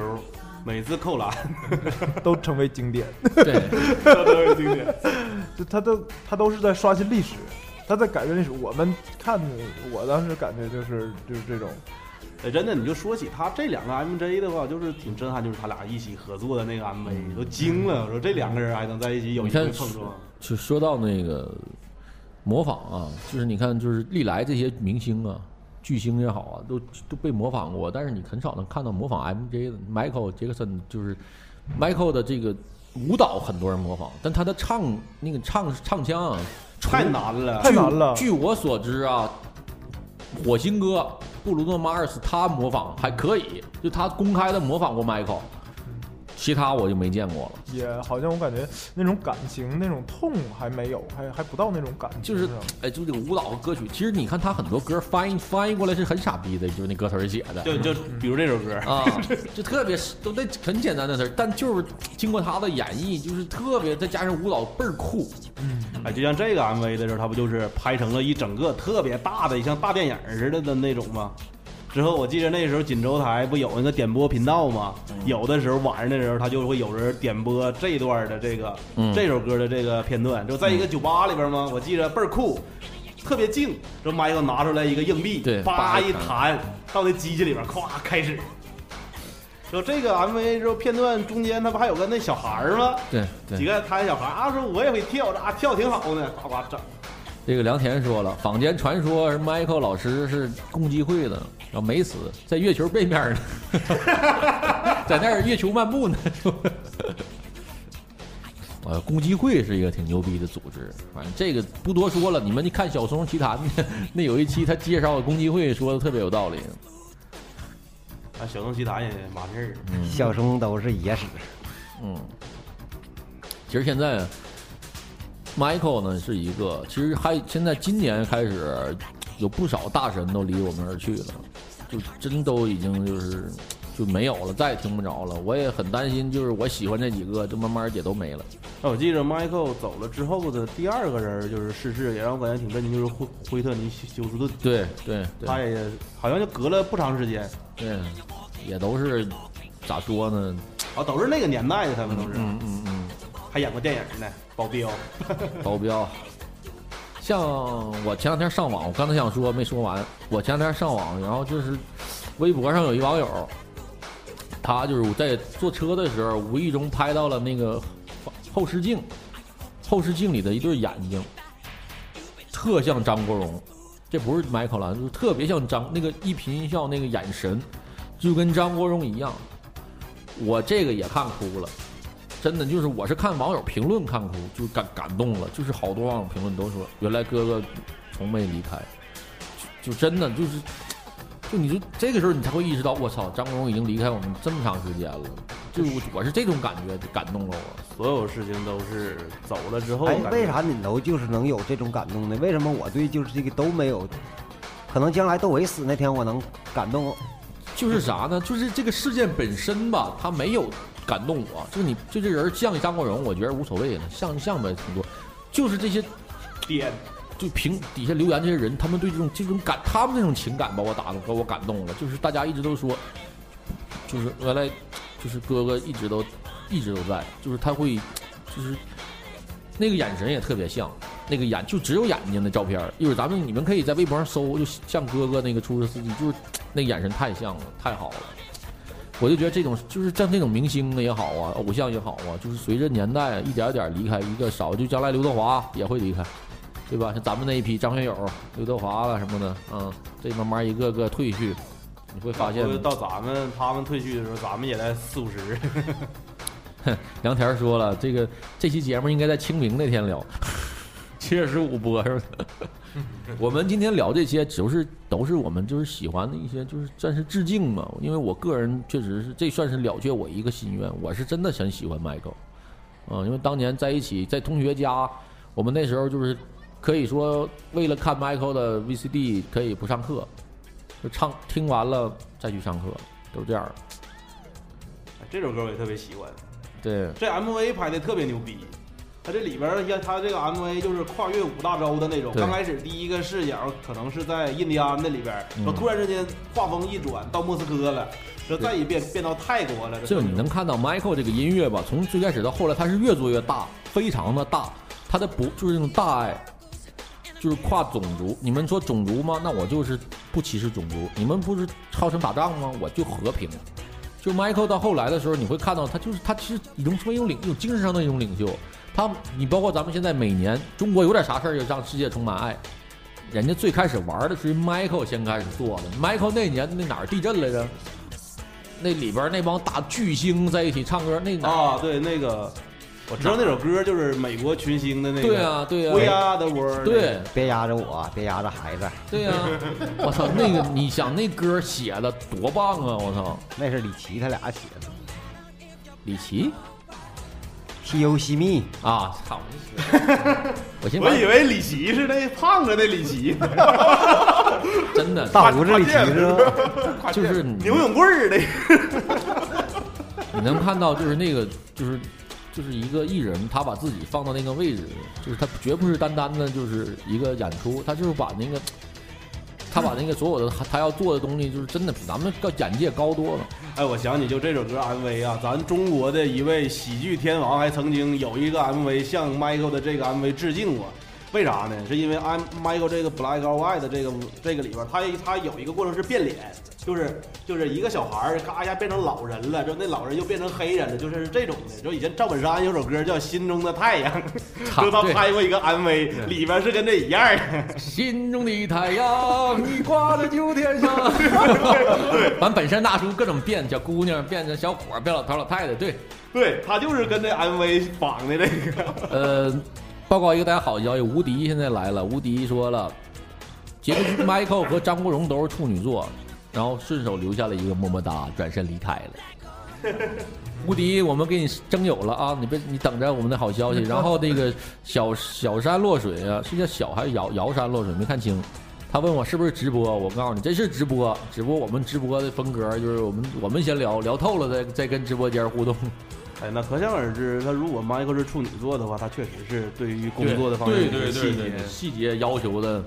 每次扣篮 都成为经典，对，都成为经典。就他都他都是在刷新历史，他在改变历史。我们看，我当时感觉就是就是这种。哎，真的，你就说起他这两个 MJ 的话，就是挺震撼，就是他俩一起合作的那个 MV 都惊了。我说这两个人还能在一起有一回碰撞。就说到那个模仿啊，就是你看，就是历来这些明星啊。巨星也好啊，都都被模仿过，但是你很少能看到模仿 MJ 的 Michael Jackson，，就是 Michael 的这个舞蹈，很多人模仿，但他的唱那个唱唱腔啊，太难了，太难了。据我所知啊，火星哥布鲁诺马尔斯他模仿还可以，就他公开的模仿过 Michael，其他我就没见过了。也好像我感觉那种感情、那种痛还没有，还还不到那种感情。就是，哎，就这个舞蹈和歌曲，其实你看他很多歌翻译翻译过来是很傻逼的，就是那歌词写的。就就比如这首歌啊，就特别都那很简单的词儿，但就是经过他的演绎，就是特别再加上舞蹈倍儿酷。嗯，哎，就像这个 MV 的时候，他不就是拍成了一整个特别大的，像大电影似的的那种吗？之后我记得那时候锦州台不有那个点播频道吗？有的时候晚上的时候，他就会有人点播这段的这个、嗯这首歌的这个片段，就在一个酒吧里边吗？我记着倍儿酷，特别静。这麦克拿出来一个硬币，对叭叭一一弹到那机器里边，咵开始。就这个 MV 之后片段中间，他不还有个那小孩儿吗？对对几个弹小孩啊，说我也会跳，啊跳挺好呢，呱呱整。这个梁田说了，坊间传说是 Michael 老师是共济会的，然后没死，在月球背面呢，在那儿月球漫步呢。呃，共济会是一个挺牛逼的组织，反正这个不多说了。你们看小松奇谈的那有一期，他介绍共济会说的特别有道理。啊，小松奇谈也完事儿。嗯小松都是野史。嗯，其实现在 Michael 呢是一个，其实还现在今年开始有不少大神都离我们而去了，就真都已经就是就没有了，再也听不着了。我也很担心，就是我喜欢这几个，就慢慢也都没了。那我记着 Michael 走了之后的第二个人就是逝世，也让我感觉挺震惊，就是惠惠特尼休斯顿。对对对，他也好像就隔了不长时间，对，也都是咋说呢？啊，都是那个年代的，他们都是，嗯嗯嗯，还演过电影呢，保镖。保镖。像我前两天上网，我刚才想说没说完。我前两天上网，然后就是微博上有一网友，他就是在坐车的时候无意中拍到了那个后视镜，后视镜里的一对眼睛，特像张国荣。这不是迈克了，就是特别像张那个一颦一笑那个眼神，就跟张国荣一样。我这个也看哭了。真的就是我是看网友评论看哭，就感感动了，就是好多网友评论都说，原来哥哥从没离开，就就真的就是，就你就这个时候你才会意识到，我操，张国荣已经离开我们这么长时间了，就我我是这种感觉，就感动了我。所有事情都是走了之后哎。为啥你都就是能有这种感动呢？为什么我对就是这个都没有？可能将来窦唯死那天我能感动。就是啥呢？就是这个事件本身吧，它没有感动我。就是你就这人像张国荣，我觉得无所谓了，像像呗，挺多。就是这些点，就评底下留言这些人，他们对这种这种感，他们这种情感把我打动，把我感动了。就是大家一直都说，就是原来就是哥哥一直都一直都在，就是他会，就是那个眼神也特别像，那个眼就只有眼睛的照片儿。一会儿咱们你们可以在微博上搜，就像哥哥那个出租车司机，就是那眼神太像了，太好了。我就觉得这种就是像这种明星的也好啊，偶像也好啊，就是随着年代一点一点离开一个少，就将来刘德华也会离开，对吧？像咱们那一批张学友、刘德华了什么的，嗯，这慢慢一个个退去，你会发现会到咱们他们退去的时候，咱们也在四五十。梁田说了，这个这期节目应该在清明那天聊，七月十五播是吧？我们今天聊这些，只是都是我们就是喜欢的一些，就是算是致敬嘛。因为我个人确实是，这算是了却我一个心愿。我是真的很喜欢 Michael，嗯，因为当年在一起在同学家，我们那时候就是可以说为了看 Michael 的 VCD 可以不上课，就唱听完了再去上课，都这样。这首歌我也特别喜欢。对，这 MV 拍的特别牛逼，它这里边儿像它这个 MV 就是跨越五大洲的那种。对刚开始第一个视角可能是在印第安那里边然后突然之间画风一转到莫斯科了，然后再一变变到泰国了。就你能看到 Michael 这个音乐吧，从最开始到后来，它是越做越大，非常的大。它的不就是那种大爱，就是跨种族。你们说种族吗？那我就是不歧视种族。你们不是号称打仗吗？我就和平。就 Michael 到后来的时候，你会看到他就是他其实已经成为一种领一种精神上的一种领袖。他你包括咱们现在每年中国有点啥事儿就让世界充满爱，人家最开始玩的是 Michael 先开始做的。Michael 那年那哪儿地震来着？那里边那帮大巨星在一起唱歌，那哪啊，对那个。我知道那首歌就是美国群星的那个，对啊对啊 We Are the World，对，别压着我，别压着孩子。对呀、我操，那个你想那歌写的多棒啊！我操，那是李琦他俩写的。李琦西游西密啊，操！我我以为李琦是那胖子那李琦，真的大胡子李琦是吧？就是牛永贵儿的。你能看到，就是那个，就是就是一个艺人，他把自己放到那个位置，就是他绝不是单单的就是一个演出，他就是把那个，他把那个所有的他要做的东西，就是真的比咱们眼界高多了。哎，我想起就这首歌 MV 啊，咱中国的一位喜剧天王还曾经有一个 MV 向 Michael 的这个 MV 致敬过。为啥呢？是因为 I'm Michael 这个 Black or White 的这个这个里边，他他有一个过程是变脸，就是就是一个小孩儿咔一下变成老人了，就那老人又变成黑人了，就是这种的。就以前赵本山有首歌叫《心中的太阳》，就他拍过一个 MV，里边是跟这一样的。心中的太阳，你挂在九天上。对完本山大叔各种变，小姑娘变成小伙，变老头老太太，对，对他就是跟这 MV 仿的这个。呃。报告一个大家好消息，吴迪现在来了。吴迪说了，杰克 Michael 和张国荣都是处女座，然后顺手留下了一个么么哒，转身离开了。吴迪，我们给你征友了啊！你别你等着我们的好消息。然后那个小小山落水啊，是叫小还是瑶瑶山落水？没看清。他问我是不是直播，我告诉你这是直播，只不过我们直播的风格就是我们我们先聊聊透了，再再跟直播间互动。哎，那可想而知，他如果 Michael 是处女座的话，他确实是对于工作的方面对细节细节要求的。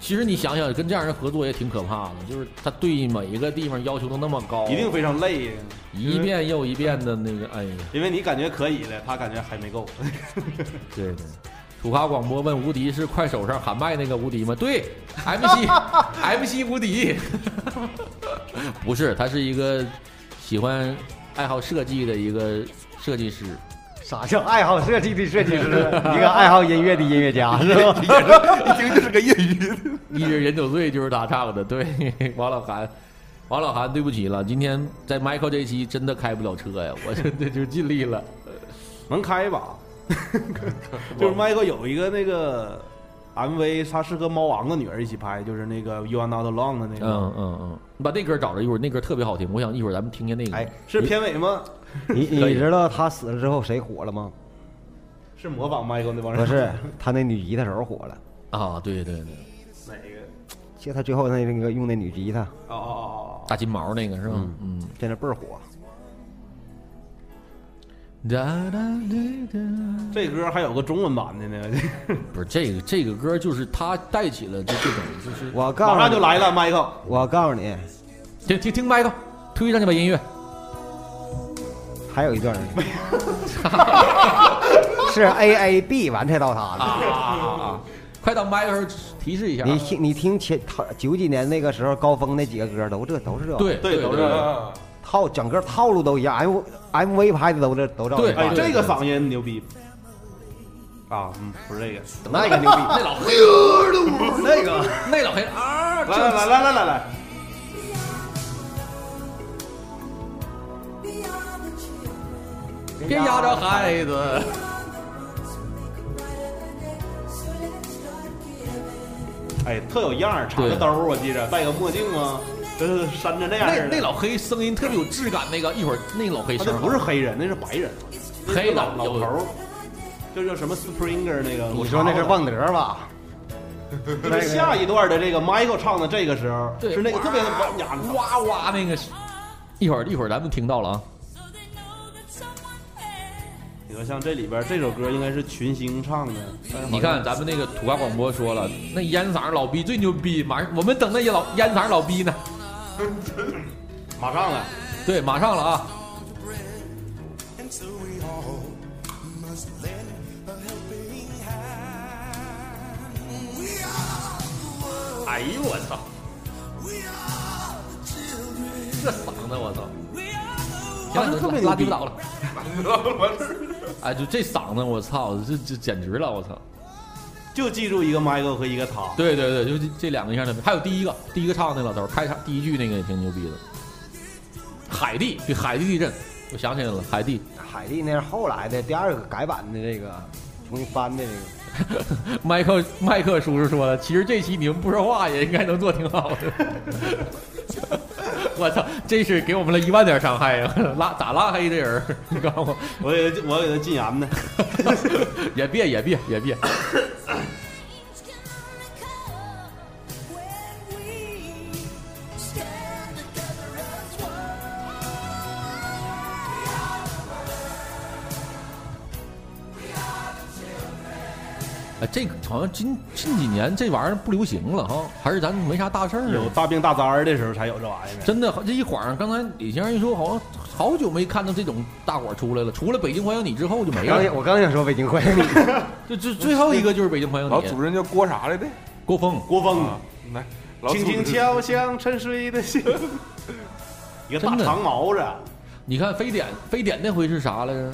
其实你想想，跟这样人合作也挺可怕的，就是他对每一个地方要求都那么高，一定非常累，一遍又一遍的那个，哎呀，因为你感觉可以了，他感觉还没够。对对，土咖广播问吴迪是快手上喊麦那个吴迪吗？对，MC MC 吴迪，不是，他是一个喜欢。爱好设计的一个设计师，啥叫爱好设计的设计师？一个爱好音乐的音乐家是吧？一听就是个业余的。一人饮酒醉就是他唱的，对。王老韩，王老韩，对不起了，今天在 Michael 这期真的开不了车呀，我真的就尽力了，能开一把。就是 Michael 有一个那个。MV 他是和猫王的女儿一起拍，就是那个 You Are Not Alone 的那个。嗯嗯嗯，你把那歌找着一会儿，那歌特别好听，我想一会儿咱们听听那个。哎，是片尾吗？你你知道他死了之后谁火了吗？是模仿 Michael 那帮人。不是，他那女吉他手火了。啊，对对对。哪个？就他最后那那个用那女吉他。哦哦哦哦。大金毛那个是吧？嗯，现在倍儿火。哒哒哒哒，这歌还有个中文版的呢。不是这个，这个歌就是他带起了就这种，就是我告诉马上就来了，，Michael，。我告诉你，听听听 Michael，推上去吧音乐。还有一段 是 A A B 完才到他的啊！快到麦克提示一下。你听，你听前九几年那个时候高峰那几个歌都这都是这。对对都是。套整个套路都一样，M M V 拍的都这都这。对，哎，这个嗓音牛逼。啊，嗯，不是这个，那个牛逼，那老黑，那个那老黑啊！来来来来来来来，别压着孩子。哎，特有样儿，插个兜儿，我记着，戴个墨镜吗？就是扇着那样那那老黑声音特别有质感，那个一会儿那老黑声不是黑人，那是白人，黑老老头儿，就叫什么 Springer 那个。你说那是旺德吧？那下一段的这个 Michael 唱的这个时候是那个特别的哇哇那个，一会儿一会儿咱们听到了啊。你说像这里边这首歌应该是群星唱的。你看咱们那个土瓜广播说了，那烟嗓老逼最牛逼，马上我们等那些老烟嗓老逼呢。马上了，对，马上了啊！哎呦我操！这嗓子我操！当时特别拉低不倒了，哎，就这嗓子我操，这这简直了我操！就记住一个 Michael 和一个他。对对对，就这这两个样的，还有第一个，第一个唱的那老头开场第一句那个也挺牛逼的。海地，对海地地震，我想起来了，海地。海地那是后来的第二个改版的这个，重新翻的那个。麦克麦克叔叔说了，其实这期你们不说话也应该能做挺好的。我操，这是给我们了一万点伤害呀！拉咋拉黑的人？你告诉我，我给他我给他禁言呢。也别也别也别。哎，这个好像近近几年这玩意儿不流行了哈，还是咱没啥大事儿啊？有大病大灾儿的时候才有这玩意儿。真的，这一晃，刚才李先生一说，好像好久没看到这种大伙儿出来了。除了《北京欢迎你》之后就没了。我刚想说《北京欢迎你》，就最最后一个就是《北京欢迎你》。老主任叫郭啥来的？郭峰，郭峰，来，轻轻敲响沉睡的心。一个大长毛子。你看非典，非典那回是啥来着？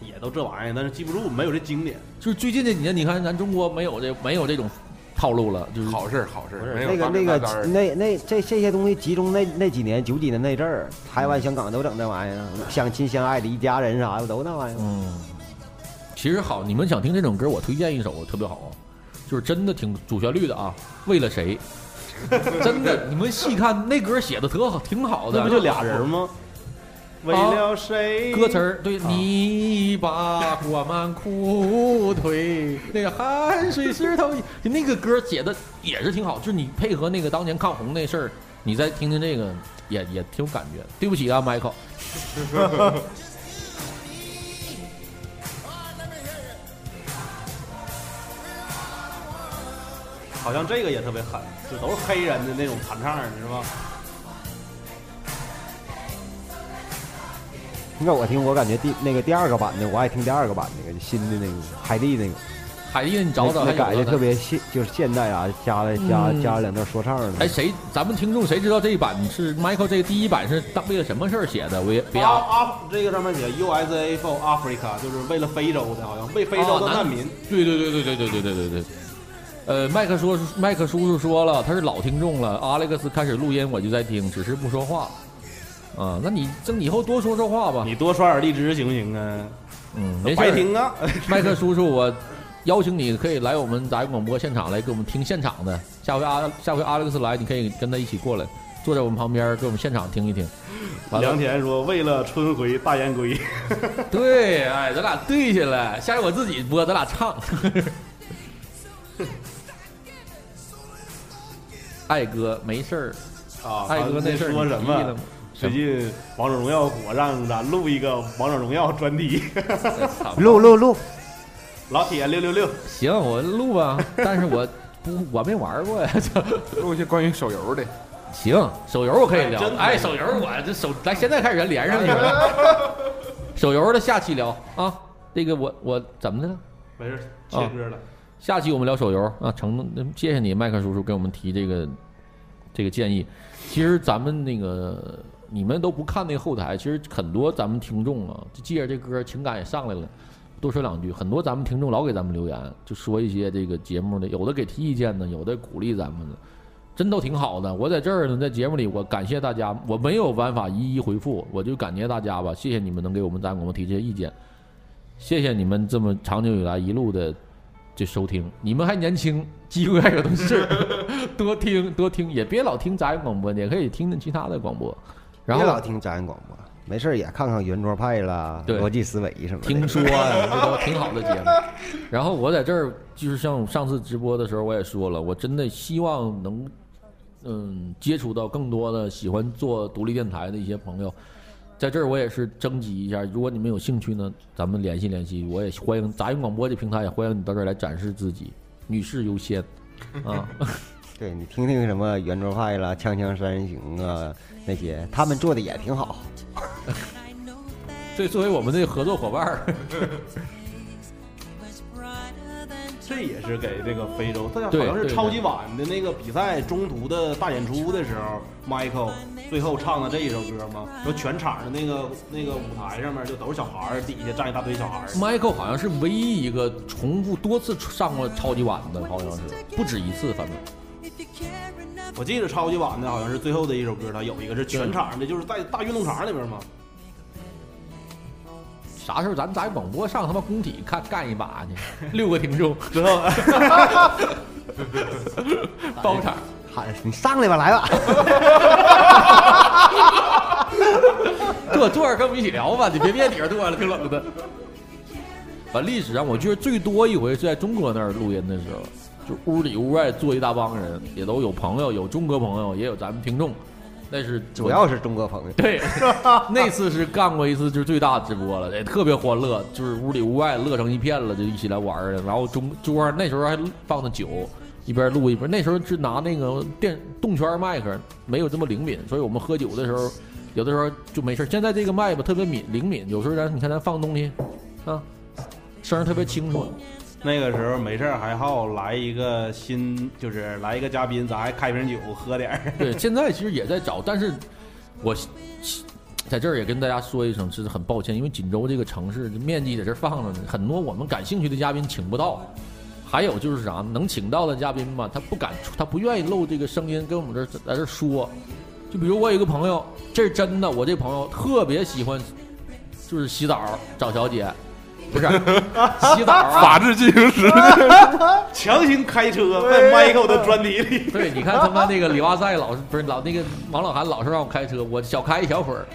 也都这玩意儿，但是记不住，没有这经典。就是最近这几年，你看咱中国没有这没有这种套路了，就是好事好事。那个那个那那这这些东西集中那那几年九几年那阵儿，台湾、香港都整这玩意儿，相亲相爱的一家人啥的都那玩意儿。嗯，其实好，你们想听这种歌，我推荐一首特别好，就是真的挺主旋律的啊。为了谁？真的，你们细看那歌写的特好，挺好的。那不就俩人吗？为了谁？歌词儿对你把我们裤腿，那个汗水湿透。就那个歌写的也是挺好，就是你配合那个当年抗洪那事儿，你再听听这个，也也挺有感觉。对不起啊，Michael。好像这个也特别狠，就都是黑人的那种弹唱，你知道吗？那我听，我感觉第那个第二个版的，我爱听第二个版那个新的那个海蒂那个，海蒂你找找，那改的特别现，就是现代啊，加了加加了两段说唱的。哎，谁？咱们听众谁知道这一版是 Michael 这个第一版是当为了什么事儿写的？为别啊啊，这个上面写 USA for Africa，就是为了非洲的，好像为非洲的难民。对对对对对对对对对对。呃，麦克说，麦克叔叔说了，他是老听众了。Alex 开始录音，我就在听，只是不说话。啊，那你这以后多说说话吧。你多刷点荔枝行不行啊？嗯，没白听啊。麦克叔叔，我邀请你可以来我们杂音广播现场来给我们听现场的。下回阿下回阿历克斯来，你可以跟他一起过来，坐在我们旁边给我们现场听一听。梁田说：“为了春回大雁归。”对，哎，咱俩对起来。下回我自己播，咱俩唱。爱哥没事儿啊，爱哥那事儿说什么？最近王者荣耀火，让咱录一个王者荣耀专题。录录录，老铁六六六，行，我录吧。但是我不，我没玩过呀。录一些关于手游的。行，手游我可以聊。哎，手游我这手，咱现在开始连上去了。手游的下期聊啊。这个我我怎么的了？没事，切歌了。下期我们聊手游啊，成，谢谢你，麦克叔叔给我们提这个这个建议。其实咱们那个你们都不看那后台，其实很多咱们听众啊，就借着这歌情感也上来了。多说两句，很多咱们听众老给咱们留言，就说一些这个节目的，有的给提意见呢，有的鼓励咱们的，真都挺好的。我在这儿呢，在节目里，我感谢大家，我没有办法一一回复，我就感谢大家吧，谢谢你们能给我们咱广播提这些意见，谢谢你们这么长久以来一路的。这收听，你们还年轻，机会还有的是，多听多听，也别老听杂音广播，也可以听听其他的广播。然后老听杂音广播，没事也看看圆桌派啦，逻辑思维什么的。听说啊，这都挺好的节目。然后我在这儿，就是像上次直播的时候，我也说了，我真的希望能，嗯，接触到更多的喜欢做独立电台的一些朋友。在这儿我也是征集一下，如果你们有兴趣呢，咱们联系联系。我也欢迎杂音广播这平台，也欢迎你到这儿来展示自己，女士优先啊。对你听听什么圆桌派啦、锵锵三人行啊那些，他们做的也挺好。对，作为我们的合作伙伴儿。这也是给这个非洲，他好像是超级碗的那个比赛中途的大演出的时候，Michael 最后唱的这一首歌吗？说全场的那个那个舞台上面就都是小孩儿，底下站一大堆小孩儿。Michael 好像是唯一一个重复多次上过超级碗的，好像是不止一次，反正。我记得超级碗的好像是最后的一首歌，它有一个是全场的，就是在大运动场里边嘛。啥时候咱在广播上他妈工体看干一把去？六个听众知道吧包场，喊你上来吧，来吧。坐坐着跟我们一起聊吧，你别别底下坐了，挺冷的。反正历史上我觉得最多一回是在中国那儿录音的时候，就屋里屋外坐一大帮人，也都有朋友，有中国朋友，也有咱们听众。那是主要是中国朋友。对，那次是干过一次就是最大直播了，也特别欢乐，就是屋里屋外乐成一片了，就一起来玩儿的。然后中桌上那时候还放的酒，一边录一边。那时候是拿那个电动圈麦克，没有这么灵敏，所以我们喝酒的时候，有的时候就没事儿。现在这个麦吧特别敏灵敏，有时候咱你看咱放东西，啊，声儿特别清楚。那个时候没事儿还好来一个新，就是来一个嘉宾，咱还开瓶酒喝点儿。对，现在其实也在找，但是我在这儿也跟大家说一声，是很抱歉，因为锦州这个城市面积在这放着呢，很多我们感兴趣的嘉宾请不到。还有就是啥，能请到的嘉宾吧，他不敢，他不愿意露这个声音跟我们这在这说。就比如我有一个朋友，这是真的，我这朋友特别喜欢，就是洗澡找小姐。不是 洗澡啊！法制进行时，强行开车在 Michael 的专题里。对，你看他妈那个李哇塞老是不是老那个王老韩老是让我开车，我小开一小会儿。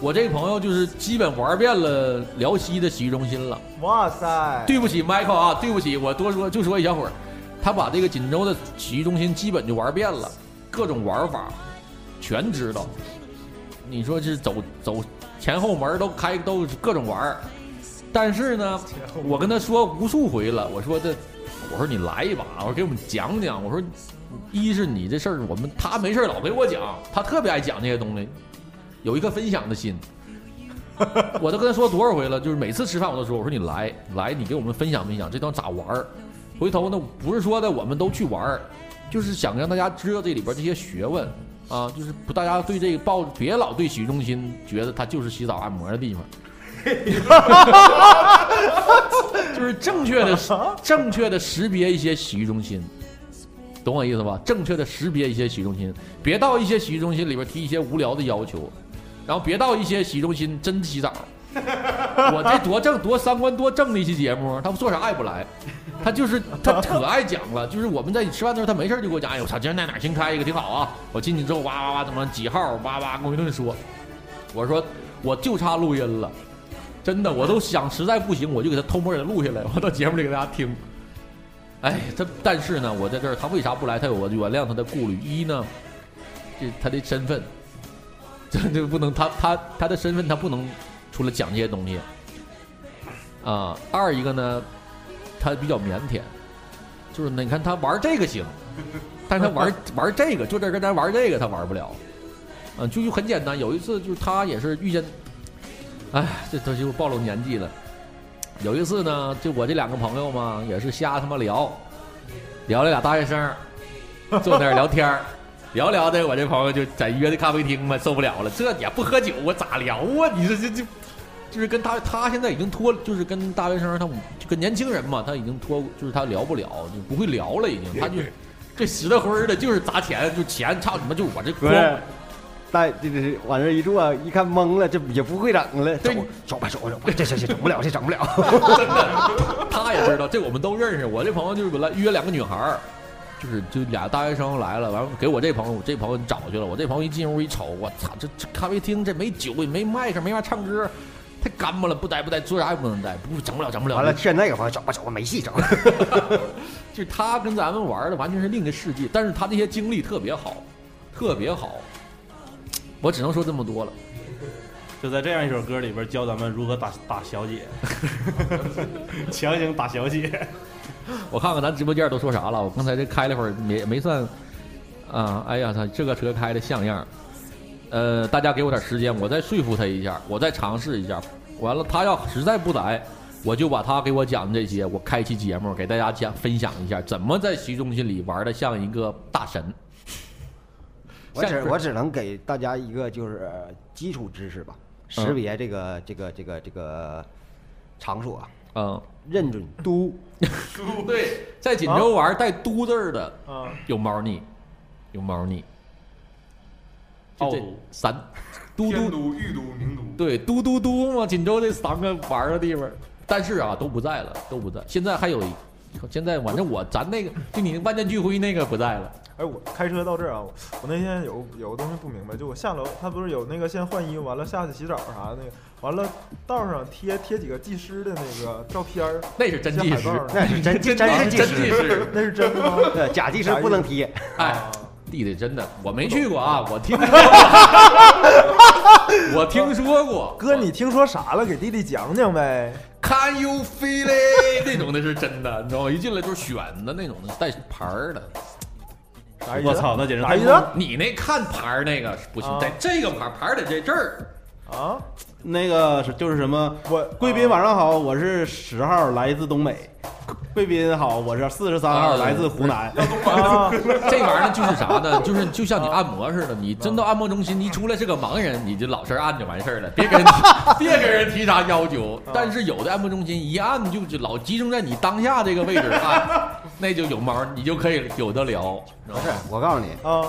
我这个朋友就是基本玩遍了辽西的洗浴中心了。哇塞！对不起，Michael 啊，对不起，我多说就说一小会儿。他把这个锦州的洗浴中心基本就玩遍了，各种玩法全知道。你说是走走前后门都开，都各种玩。但是呢，我跟他说无数回了，我说这，我说你来一把，我给我们讲讲，我说，一是你这事儿，我们他没事老给我讲，他特别爱讲这些东西，有一颗分享的心。我都跟他说多少回了，就是每次吃饭我都说，我说你来来，你给我们分享分享这东西咋玩儿。回头呢，不是说的我们都去玩儿，就是想让大家知道这里边这些学问啊，就是不大家对这个抱别老对洗浴中心觉得它就是洗澡按摩的地方。就是正确的、正确的识别一些洗浴中心，懂我意思吧？正确的识别一些洗浴中心，别到一些洗浴中心里边提一些无聊的要求，然后别到一些洗浴中心真洗澡。我这多正、多三观、多正的一期节目，他做啥也不来，他就是 他可爱讲了。就是我们在吃饭的时候，他没事就给我讲，哎，我操，今天在哪新开一个挺好啊！我进去之后，哇哇哇，怎么几号，哇哇跟我一顿说。我说我就差录音了。真的，我都想实在不行，我就给他偷摸给他录下来，我到节目里给大家听。哎，他但是呢，我在这儿，他为啥不来？他有我原谅他的顾虑。一呢，这他的身份，这就不能他他他的身份，他不能出来讲这些东西。啊，二一个呢，他比较腼腆，就是你看他玩这个行，但是他玩 玩这个，就这跟咱玩这个他玩不了。嗯，就就很简单，有一次就是他也是遇见。哎，这都就暴露年纪了。有一次呢，就我这两个朋友嘛，也是瞎他妈聊，聊了俩大学生，坐那儿聊天儿 聊聊的，我这朋友就在约的咖啡厅嘛，受不了了，这也不喝酒，我咋聊啊？你说这这，就是跟他他现在已经脱，就是跟大学生他就跟年轻人嘛，他已经脱，就是他聊不了，就不会聊了，已经，他就这死的灰的，就是砸钱，就钱，操你妈，就我这光。在这这往这一坐，一看懵了，这也不会整了。走走吧，走吧，走吧，这这这整不了，这整不了。真的，他也知道，这我们都认识。我这朋友就是本来约两个女孩儿，就是就俩大学生来了，完了给我这朋友，我这朋友找去了。我这朋友一进屋一瞅，我操，这这咖啡厅这没酒也没麦克，没法唱歌，太干巴了，不待不待，做啥也不能待，不整不了，整不了。完了劝那个朋友走吧走吧，没戏整。就他跟咱们玩的完全是另一个世界，但是他这些经历特别好，特别好。我只能说这么多了，就在这样一首歌里边教咱们如何打打小姐，强行打小姐。我看看咱直播间都说啥了，我刚才这开了会儿没没算，啊，哎呀，他这个车开的像样。呃，大家给我点时间，我再说服他一下，我再尝试一下。完了，他要实在不来，我就把他给我讲的这些，我开期节目给大家讲分享一下，怎么在洗浴中心里玩的像一个大神。我只我只能给大家一个就是基础知识吧，识别这个这个这个这个场所啊，嗯，认准都，对，在锦州玩带都字儿的，有猫腻，有猫腻，就这，三，都都玉都名都，对，都都都嘛，锦州这三个玩的地方，但是啊都不在了，都不在，现在还有一，现在反正我咱那个就你万念俱灰那个不在了。哎，我开车到这儿啊，我我那天有有个东西不明白，就我下楼，他不是有那个先换衣服，完了下去洗澡啥的那个，完了道上贴贴几个技师的那个照片儿，那是真技师那是真真真技师，师，那是真的吗？对，假技师不能贴。哎，弟弟真的，我没去过啊，我听说，我听说过。哥，你听说啥了？给弟弟讲讲呗。Can you feel it？那种的是真的，你知道吗？一进来就是选的那种的，带牌儿的。啥意思？我操，那简直太啥意思？你那看牌儿那个不行，啊在这个牌儿牌儿在这这儿。啊！那个是就是什么？我贵宾晚上好，我是十号，来自东北。贵宾好，我是四十三号，啊来自湖南。啊，这玩意儿就是啥呢？就是就像你按摩似的，你真到按摩中心，你出来是个盲人，你就老实按就完事儿了，别跟人 别跟人提啥要求。但是有的按摩中心一按就就老集中在你当下这个位置按，那就有毛，你就可以有的聊。不是，我告诉你，啊，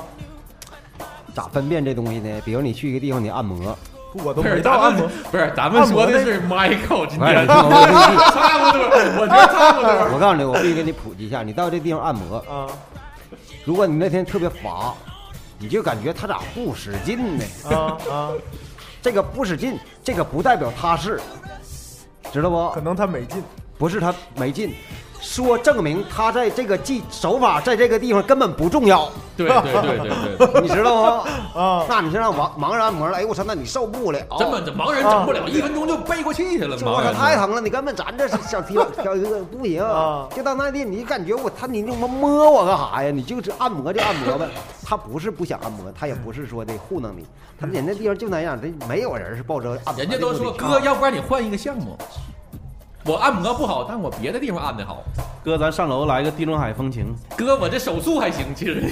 咋分辨这东西呢？比如你去一个地方，你按摩，我都是没到按摩，不是咱们说的是 Michael 今天 差不多，我觉得差不多。我告诉你，我必须给你普及一下，你到这地方按摩，啊如果你那天特别乏，你就感觉他咋不使劲呢？啊啊！这个不使劲，这个不代表他是，知道不？可能他没劲不是他没劲，说证明他在这个技手法在这个地方根本不重要，对对对对对，你知道吗？啊！那你是让盲盲人按摩了，哎呦我操，那你受不了，根本这盲人整不了，一分钟就背过气去了。这我操太疼了，你根本咱这是小踢小一个不行。啊。就到那地你感觉我他你他妈摸我干啥呀？你就是按摩就按摩呗，他不是不想按摩，他也不是说的糊弄你，他人那地方就那样，这没有人是抱着按摩人家都说哥，要不然你换一个项目。我按摩不好，但我别的地方按的好。哥，咱上楼来个地中海风情。哥，我这手速还行，其实。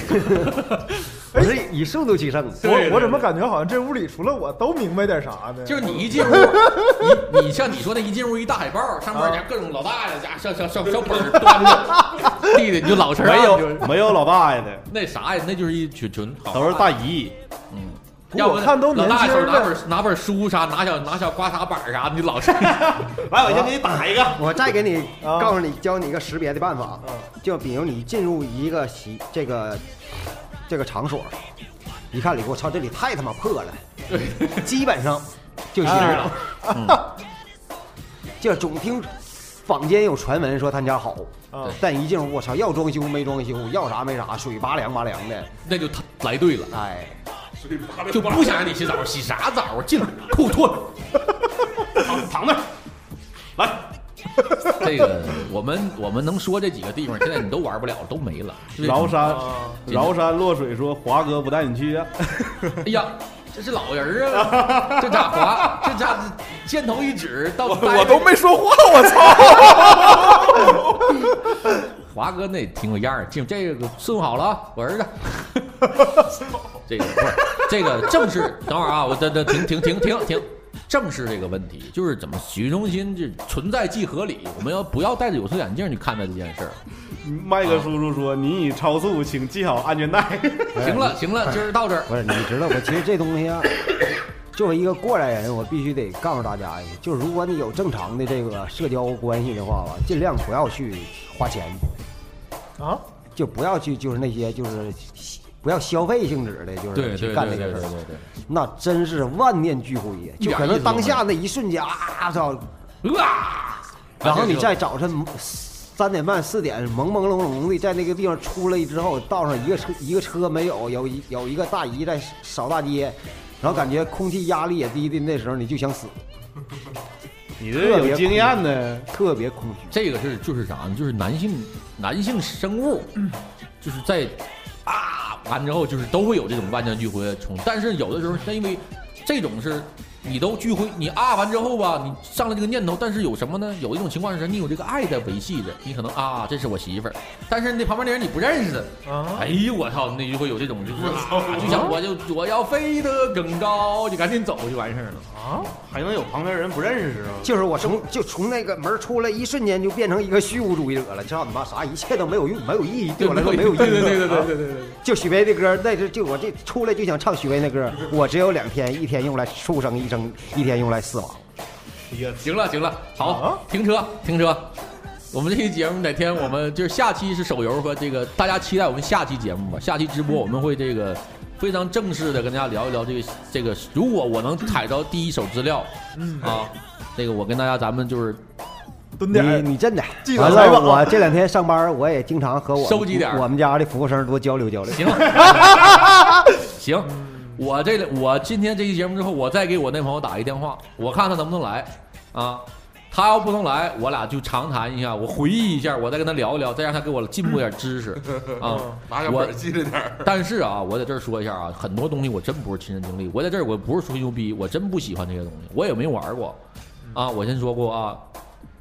我是以速度取胜。对我我怎么感觉好像这屋里除了我都明白点啥呢？就是你一进屋，你你像你说那一进屋一大海报，上面家各种老大爷家小小小小本儿端着，弟弟你就老实没有没有老大爷的，那啥呀，那就是一群群都是大姨。嗯，不要不我看都老大爷年轻手拿本拿本书啥，拿小拿小刮痧板儿啥，你老实。来，我先给你打一个。我再给你啊。告诉你，教你一个识别的办法，嗯。就比如你进入一个洗这个这个场所，一看里，我操，这里太他妈破了，基本上就 行了。嗯。就总听坊间有传闻说他家好，啊但一进屋我操，要装修没装修，要啥没啥，水拔凉拔凉的，那就他来对了，哎，就不想让你洗澡，洗啥澡啊？进来裤脱，躺躺那儿，来。这个我们我们能说这几个地方，现在你都玩不了，都没了。崂山啊，崂山落水说华哥不带你去啊。哎呀，这是老人啊，这咋滑？这咋箭头一指到我我都没说话，我操！华哥那挺有样儿，这这个伺候好了啊，我儿子。这个不是这个正是，等会儿啊，我这这停停停停停，正是这个问题，就是怎么洗浴中心这存在即合理，我们要不要戴着有色眼镜去看待这件事儿？麦克叔叔说：“你已超速，请系好安全带。行了行了，今儿到这儿。不是，你知道不？其实这东西啊，作为一个过来人，我必须得告诉大家一个，就是如果你有正常的这个社交关系的话吧，尽量不要去花钱，啊，就不要去就是那些就是不要消费性质的，就是去干这个事儿。那真是万念俱灰呀！就可能当下那一瞬间啊，操！啊！然后你在早晨三点半、四点朦朦胧胧的在那个地方出来之后，道上一个车一个车没有，有一有一个大姨在扫大街，然后感觉空气压力也低的那时候，你就想死，” 你这有经验呢。特别空虚。这个是就是啥呢？就是男性男性生物，就是在啊完之后，就是都会有这种万念俱灰的冲。但是有的时候，是因为这种是你都聚会，你啊完之后吧，你上了这个念头，但是有什么呢？有一种情况是你有这个爱在维系着，你可能啊这是我媳妇儿，但是那旁边那人你不认识啊哎呦我操，那就会有这种就是啊，就像我就我要飞得更高，就赶紧走就完事儿了。啊，还能有旁边人不认识是吗？就是我从就从那个门出来，一瞬间就变成一个虚无主义者了。操你妈，啥一切都没有用，没有意义，对我来说没有意义。对对对对对啊对对对。就许巍的歌，那就就我这出来就想唱许巍那歌。我只有两天，一天用来出生，一生一天用来死亡。行了行了，好，啊？停车停车，我们这期节目哪天我们就是下期是手游和这个，大家期待我们下期节目吧。下期直播我们会这个非常正式的跟大家聊一聊这个这个，如果我能采着第一手资料，嗯。啊，这个我跟大家咱们就是蹲点你你真的。记得完了，我这两天上班，我也经常和我收集点我们家的服务生多交流交流。行。行，我这我今天这期节目之后，我再给我那朋友打一电话，我看他能不能来啊。他要不能来，我俩就长谈一下，我回忆一下，我再跟他聊一聊，再让他给我进步点知识 啊。我拿小本记着点儿。但是啊，我在这儿说一下啊，很多东西我真不是亲身经历，我在这儿我不是吹牛逼，我真不喜欢这些东西，我也没玩过啊。我先说过啊，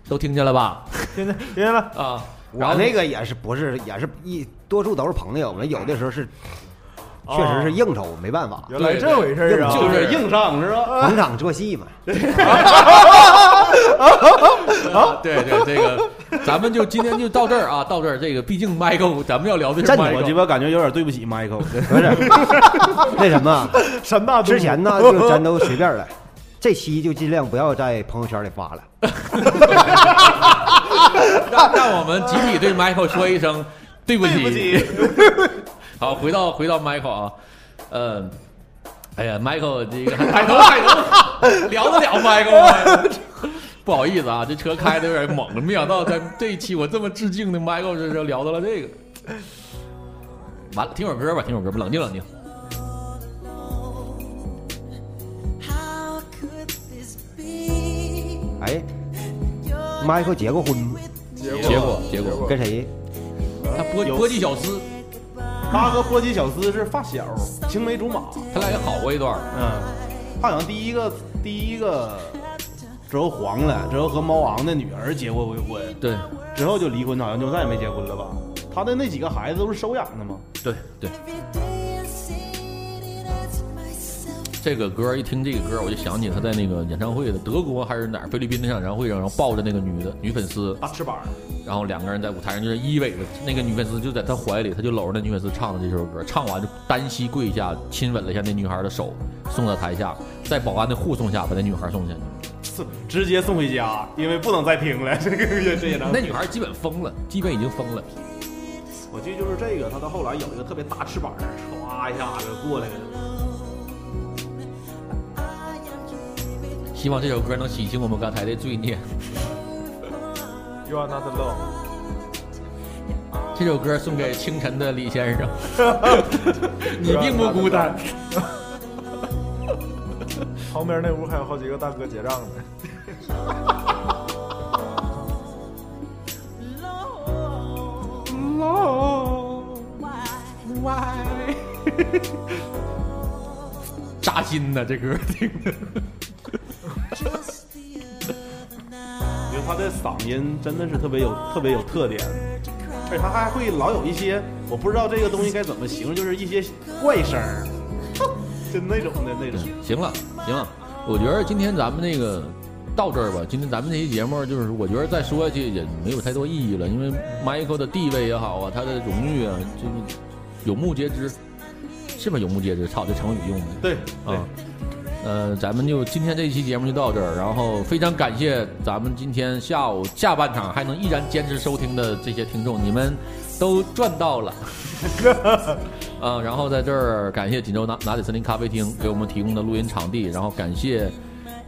都听见了吧？听见 听见了啊。我那个也是不是也是一多数都是朋友，我们有的时候是哦确实是应酬，没办法。原来这回事儿啊就是硬上是吧？逢场作戏嘛。啊，对对，这个咱们就今天就到这儿啊，到这儿。这个毕竟 Michael，咱们要聊的我鸡巴感觉有点对不起 Michael。不是，那什么，山大之前呢就咱都随便来，这期就尽量不要在朋友圈里发了。让让我们集体对 Michael 说一声对不起。好，回到回到 Michael 啊，呃，哎呀，Michael 这个 抬头抬头，聊得了 Michael 吗？不好意思啊，这车开的有点猛了，没想到在这一期我这么致敬的 Michael 身上聊到了这个。完了，听首歌吧，听首歌吧，冷静冷静。哎，Michael 结过婚吗？结过结过跟谁？他波波记小丝，他和波姬小斯是发小，青梅竹马，他俩也好过一段。嗯，他好像第一个第一个之后黄了，之后和猫王的女儿结过未婚，对，之后就离婚，好像就再也没结婚了吧？他的那几个孩子都是收养的吗？对对。这个歌一听这个歌，我就想起他在那个演唱会的德国还是哪儿菲律宾的演唱会上，然后抱着那个女的女粉丝大翅膀，然后两个人在舞台上就是依偎着，那个女粉丝就在他怀里，他就搂着那女粉丝唱的这首歌，唱完就单膝跪下亲吻了一下那女孩的手，送到台下，在保安的护送下把那女孩送下去。直接送回家，因为不能再听了。这个这演唱会那女孩基本疯了，基本已经疯了。我记得就是这个，他到后来有一个特别大翅膀，歘一下子过来了。希望这首歌能洗清我们刚才的罪孽。You are not alone。这首歌送给清晨的李先生，你并不孤单。旁边那屋还有好几个大哥结账呢。扎心呐，这歌听的。他的嗓音真的是特别有特别有特点，而且他还会老有一些我不知道这个东西该怎么形容，就是一些怪声儿，就那种的那种。行了，行了，我觉得今天咱们那个到这儿吧。今天咱们这期节目就是，我觉得再说下去也没有太多意义了，因为 Michael 的地位也好啊，他的荣誉啊，就是有目皆知，是不是有目皆知？操，这成语用的。对对啊。呃，咱们就今天这一期节目就到这儿，然后非常感谢咱们今天下午下半场还能依然坚持收听的这些听众，你们都赚到了。啊，然后在这儿感谢锦州拿拿铁森林咖啡厅给我们提供的录音场地，然后感谢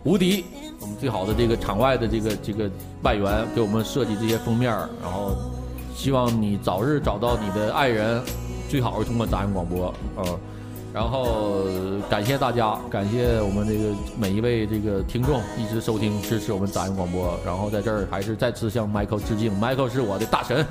无敌我们最好的这个场外的这个这个外援给我们设计这些封面，然后希望你早日找到你的爱人，最好是通过杂音广播，呃，然后感谢大家，感谢我们这个每一位这个听众一直收听支持我们杂音广播，然后在这儿还是再次向 Michael 致敬，Michael 是我的大神。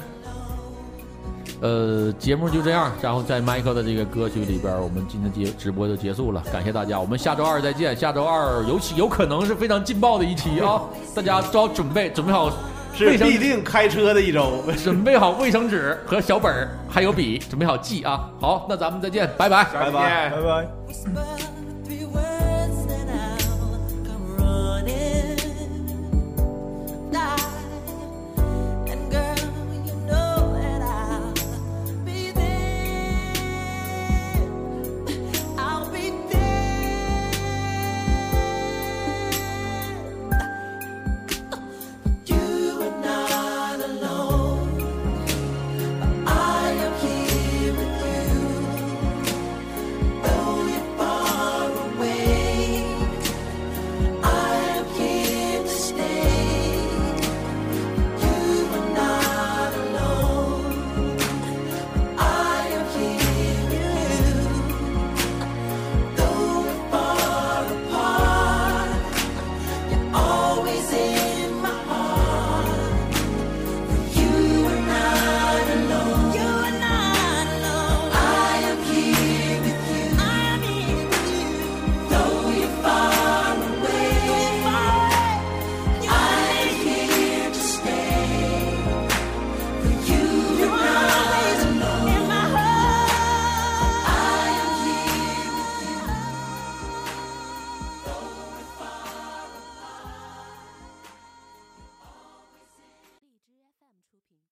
呃，节目就这样，然后在 Michael 的这个歌曲里边，我们今天节直播就结束了，感谢大家，我们下周二再见。下周二尤其有可能是非常劲爆的一期啊，大家做好准备，准备好是必定开车的一周，准备好卫生纸和小本儿，还有笔，准备好记啊。好，那咱们再见，拜拜，拜拜拜拜。